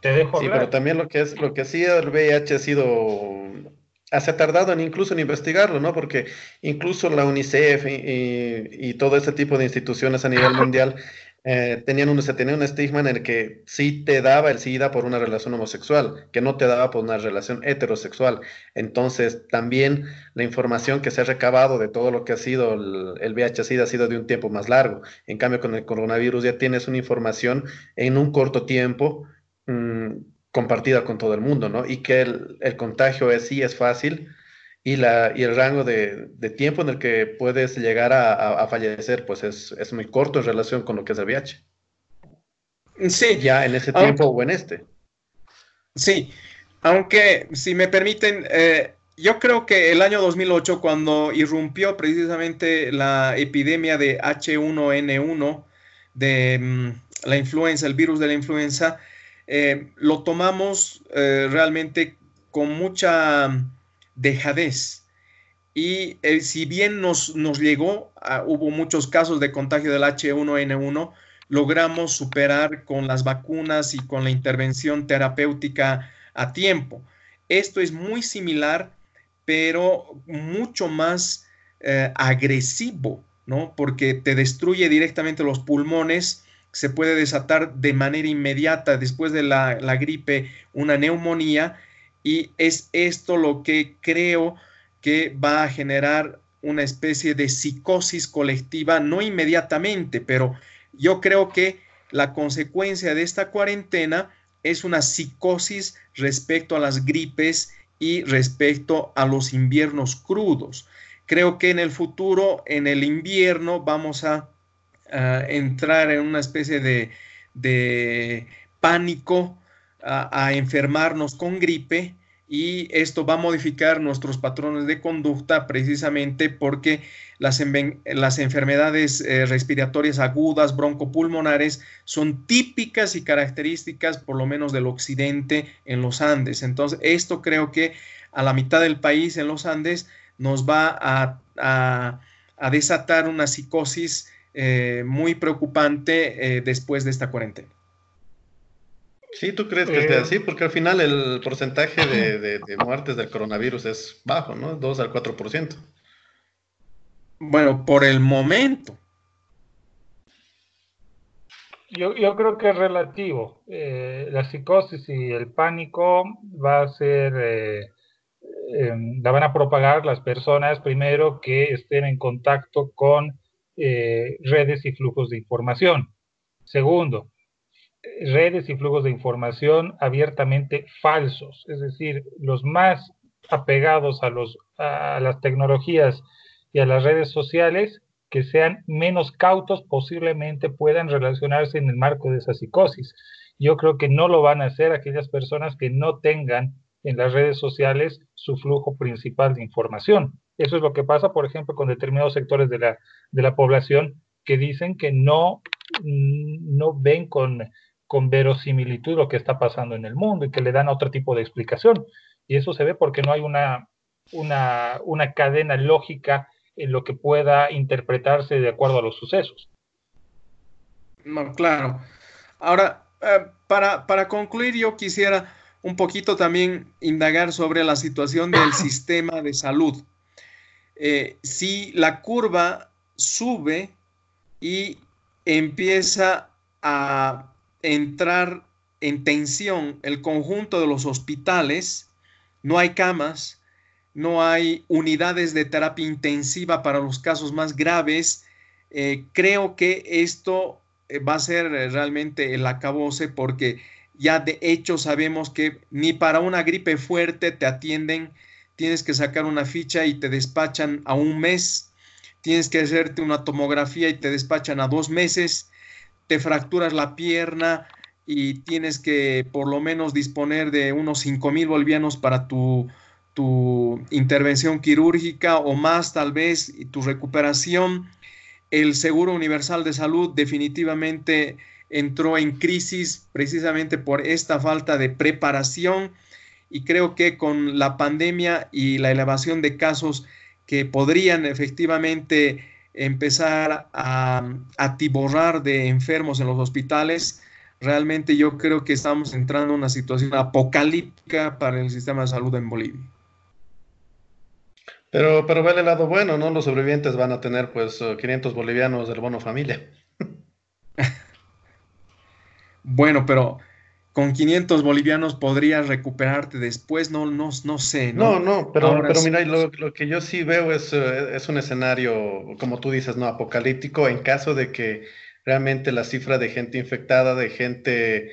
Te dejo Sí, pero también lo que es lo que sí el VIH ha sido se ha tardado en incluso en investigarlo, ¿no? Porque incluso la UNICEF y, todo este tipo de instituciones a nivel mundial eh, tenían un, se tenía un estigma en el que sí te daba el SIDA por una relación homosexual, que no te daba por una relación heterosexual. Entonces, también la información que se ha recabado de todo lo que ha sido el, el VIH-Sida ha sido de un tiempo más largo. En cambio, con el coronavirus ya tienes una información en un corto tiempo. Mm, compartida con todo el mundo, ¿no? Y que el, el contagio es, sí es fácil y, la, y el rango de, de tiempo en el que puedes llegar a, a, fallecer, pues es, es, muy corto en relación con lo que es el VIH. Sí. Ya en ese tiempo o en este. Sí, aunque si me permiten, eh, yo creo que el año 2008, cuando irrumpió precisamente la epidemia de H1N1, de mm, la influenza, el virus de la influenza, eh, lo tomamos eh, realmente con mucha dejadez. Y eh, si bien nos, nos llegó, ah, hubo muchos casos de contagio del H1N1, logramos superar con las vacunas y con la intervención terapéutica a tiempo. Esto es muy similar, pero mucho más agresivo, ¿no? Porque te destruye directamente los pulmones se puede desatar de manera inmediata después de la, gripe una neumonía y es esto lo que creo que va a generar una especie de psicosis colectiva, no inmediatamente, pero yo creo que la consecuencia de esta cuarentena es una psicosis respecto a las gripes y respecto a los inviernos crudos. Creo que en el futuro, en el invierno, vamos a entrar en una especie de, pánico, a, enfermarnos con gripe y esto va a modificar nuestros patrones de conducta precisamente porque las, enfermedades eh, respiratorias agudas, broncopulmonares, son típicas y características por lo menos del occidente en los Andes. Entonces, esto creo que a la mitad del país en los Andes nos va a desatar una psicosis eh, muy preocupante eh, después de esta cuarentena. Sí, ¿tú crees que esté eh, así? Porque al final el porcentaje de, muertes del coronavirus es bajo, ¿no? 2 al 4%. Bueno, por el momento. Yo, yo creo que es relativo. la psicosis y el pánico va a ser, la van a propagar las personas primero que estén en contacto con eh, redes y flujos de información. Segundo, redes y flujos de información abiertamente falsos, es decir, los más apegados a, los, a las tecnologías y a las redes sociales que sean menos cautos posiblemente puedan relacionarse en el marco de esa psicosis. Yo creo que no lo van a hacer aquellas personas que no tengan en las redes sociales su flujo principal de información. Eso es lo que pasa, por ejemplo, con determinados sectores de la, de la población que dicen que no, no ven con, con verosimilitud lo que está pasando en el mundo y que le dan otro tipo de explicación. Y eso se ve porque no hay una, una, una cadena lógica en lo que pueda interpretarse de acuerdo a los sucesos. No, claro. Ahora, eh, para, para concluir, yo quisiera un poquito también indagar sobre la situación del sistema de salud. Eh, si la curva sube y empieza a entrar en tensión el conjunto de los hospitales, no hay camas, no hay unidades de terapia intensiva para los casos más graves, eh, creo que esto eh, va a ser realmente el acabose porque ya de hecho sabemos que ni para una gripe fuerte te atienden tienes que sacar una ficha y te despachan a un mes, tienes que hacerte una tomografía y te despachan a dos meses, te fracturas la pierna y tienes que por lo menos disponer de unos 5 mil bolivianos para tu, tu intervención quirúrgica o más tal vez y tu recuperación. El Seguro Universal de Salud definitivamente entró en crisis precisamente por esta falta de preparación y creo que con la pandemia y la elevación de casos que podrían efectivamente empezar a atiborrar de enfermos en los hospitales, realmente yo creo que estamos entrando en una situación apocalíptica para el sistema de salud en Bolivia. Pero, pero ve el lado bueno, ¿no? Los sobrevivientes van a tener pues 500 bolivianos del bono familia. bueno, pero con 500 bolivianos podrías recuperarte después, no, no, no sé. No, no, pero, pero mira, lo, lo, que yo sí veo es, eh, es un escenario, como tú dices, no apocalíptico, en caso de que realmente la cifra de gente infectada, de gente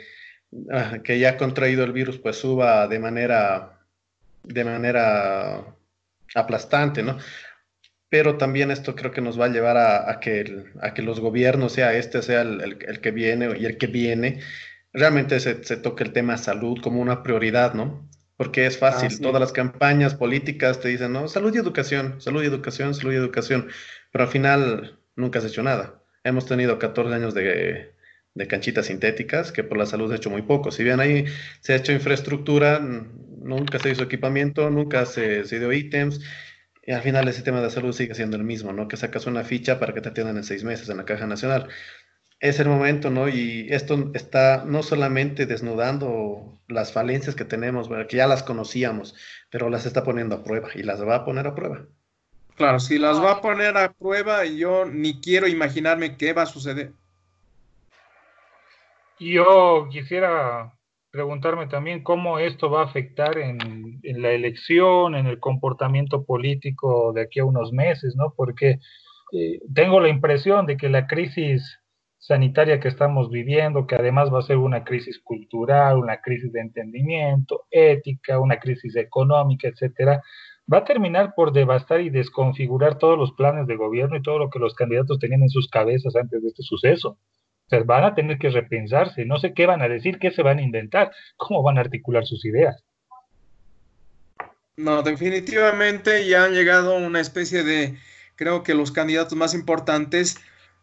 ah, que ya ha contraído el virus, pues suba de manera, de manera aplastante, ¿no? Pero también esto creo que nos va a llevar a, que, a que los gobiernos, sea este, sea el, el que viene y el que viene, realmente se, se toca el tema salud como una prioridad, ¿no? Porque es fácil, todas las campañas políticas te dicen, no, salud y educación, salud y educación, salud y educación, pero al final nunca has hecho nada. Hemos tenido 14 años de, de canchitas sintéticas, que por la salud se ha hecho muy poco. Si bien ahí se ha hecho infraestructura, nunca se hizo equipamiento, nunca se, se dio ítems, y al final ese tema de salud sigue siendo el mismo, ¿no? Que sacas una ficha para que te atiendan en seis meses en la Caja Nacional es el momento, ¿no? Y esto está no solamente desnudando las falencias que tenemos, que ya las conocíamos, pero las está poniendo a prueba y las va a poner a prueba. Claro, si las va a poner a prueba, yo ni quiero imaginarme qué va a suceder. Yo quisiera preguntarme también cómo esto va a afectar en, la elección, en el comportamiento político de aquí a unos meses, ¿no? Porque eh, tengo la impresión de que la crisis sanitaria que estamos viviendo, que además va a ser una crisis cultural, una crisis de entendimiento, ética, una crisis económica, etcétera, va a terminar por devastar y desconfigurar todos los planes de gobierno y todo lo que los candidatos tenían en sus cabezas antes de este suceso. O sea, van a tener que repensarse, no sé qué van a decir, qué se van a inventar, cómo van a articular sus ideas. No, definitivamente ya han llegado a una especie de, creo que los candidatos más importantes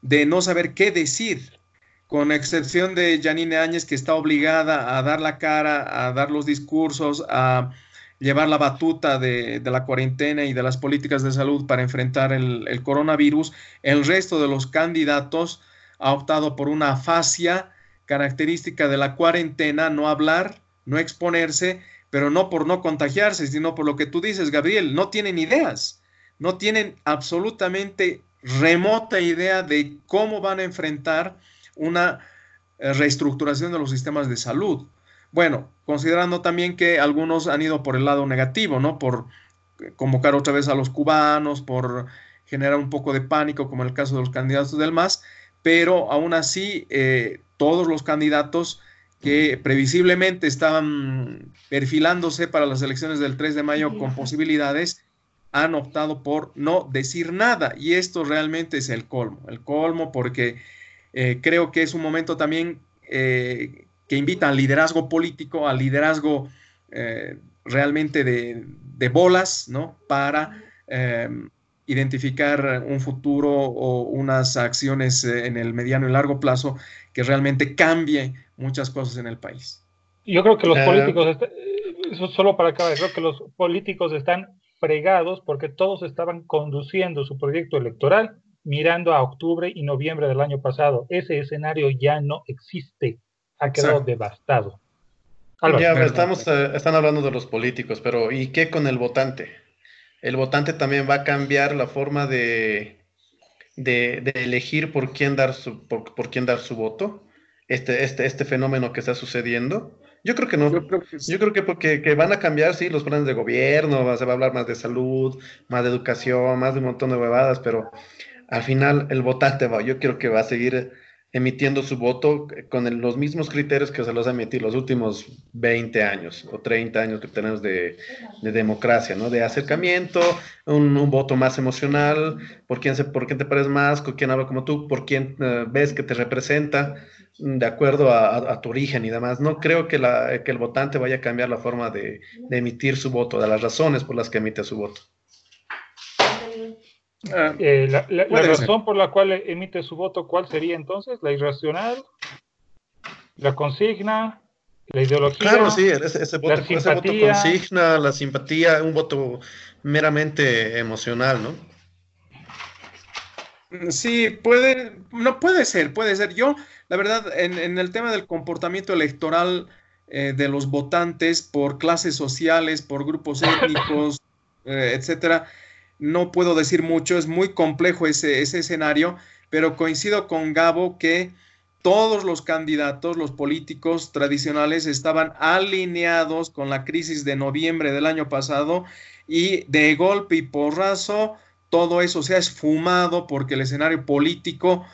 de no saber qué decir, con excepción de Janine Áñez, que está obligada a dar la cara, a dar los discursos, a llevar la batuta de, la cuarentena y de las políticas de salud para enfrentar el, coronavirus. El resto de los candidatos ha optado por una fascia característica de la cuarentena, no hablar, no exponerse, pero no por no contagiarse, sino por lo que tú dices, Gabriel, no tienen ideas, no tienen absolutamente remota idea de cómo van a enfrentar una eh, reestructuración de los sistemas de salud. Bueno, considerando también que algunos han ido por el lado negativo, ¿no? Por convocar otra vez a los cubanos, por generar un poco de pánico, como en el caso de los candidatos del MAS, pero aún así eh, todos los candidatos que previsiblemente estaban perfilándose para las elecciones del 3 de mayo con posibilidades, han optado por no decir nada y esto realmente es el colmo, el colmo porque eh, creo que es un momento también eh, que invita al liderazgo político, al liderazgo eh, realmente de, bolas, ¿no? Para identificar un futuro o unas acciones en el mediano y largo plazo que realmente cambie muchas cosas en el país. Yo creo que los políticos, eso solo para acabar, creo que los políticos están fregados porque todos estaban conduciendo su proyecto electoral mirando a octubre y noviembre del año pasado. Ese escenario ya no existe, ha quedado devastado. ya, estamos, eh, están hablando de los políticos, pero ¿y qué con el votante? El votante también va a cambiar la forma de, de, elegir por quién dar su, por, por quién dar su voto. Este, este, este fenómeno que está sucediendo yo creo que no. Yo creo que, porque van a cambiar, sí, los planes de gobierno, se va a hablar más de salud, más de educación, más de un montón de huevadas, pero al final el votante va, yo creo que va a seguir emitiendo su voto con los mismos criterios que se los ha emitido los últimos 20 años o 30 años que tenemos de, democracia, ¿no? De acercamiento, un, voto más emocional, por quién, se, por quién te pareces más, con quién habla como tú, por quién eh, ves que te representa de acuerdo a, tu origen y demás. No creo que, la, que, el votante vaya a cambiar la forma de, emitir su voto, de las razones por las que emite su voto. Ah, eh, la, razón por la cual emite su voto, ¿cuál sería entonces? ¿La irracional? ¿La consigna? ¿La ideología? Claro, sí, ese, voto, ese voto consigna, la simpatía, un voto meramente emocional, ¿no? Sí, puede, no puede ser, puede ser. Yo, la verdad, en, el tema del comportamiento electoral eh, de los votantes por clases sociales, por grupos étnicos, eh, etcétera, no puedo decir mucho, es muy complejo ese, ese escenario, pero coincido con Gabo que todos los candidatos, los políticos tradicionales, estaban alineados con la crisis de noviembre del año pasado y de golpe y porrazo todo eso se ha esfumado porque el escenario político,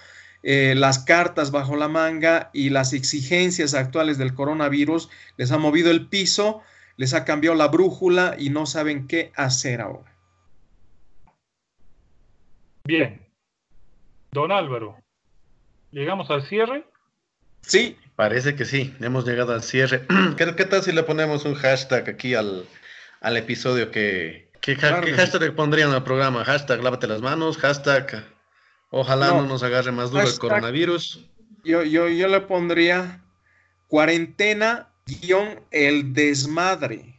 eh, las cartas bajo la manga y las exigencias actuales del coronavirus les ha movido el piso, les ha cambiado la brújula y no saben qué hacer ahora. Bien. Don Álvaro, ¿llegamos al cierre? Sí. Parece que sí, hemos llegado al cierre. ¿Qué, tal si le ponemos un hashtag aquí al, al episodio que, ¿Qué, hashtag pondrían al programa? Hashtag lávate las manos, hashtag ojalá no, nos agarre más duro el coronavirus. Yo, yo, yo le pondría cuarentena guion el desmadre.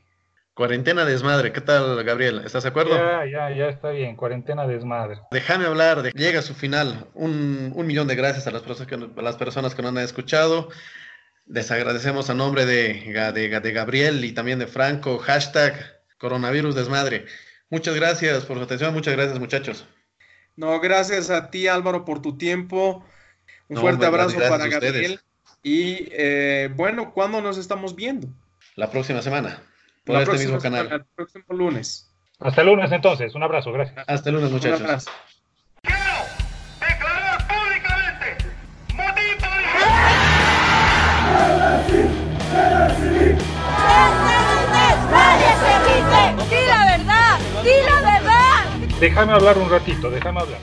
Cuarentena desmadre, ¿qué tal Gabriel? ¿Estás de acuerdo? Ya, ya, ya está bien, cuarentena desmadre. Déjame hablar, de, llega a su final. Un, millón de gracias a las, personas que, a las personas que nos han escuchado. Les agradecemos a nombre de, de, de Gabriel y también de Franco. Hashtag coronavirus desmadre. Muchas gracias por su atención, muchas gracias muchachos. No, gracias a ti Álvaro por tu tiempo. Un fuerte abrazo para Gabriel. Y eh, bueno, ¿cuándo nos estamos viendo? La próxima semana, por este mismo canal. el próximo lunes. Hasta el lunes entonces, un abrazo, gracias. Hasta el lunes muchachos. ¡Di la verdad! ¡Di la verdad! Déjame hablar un ratito, déjame hablar.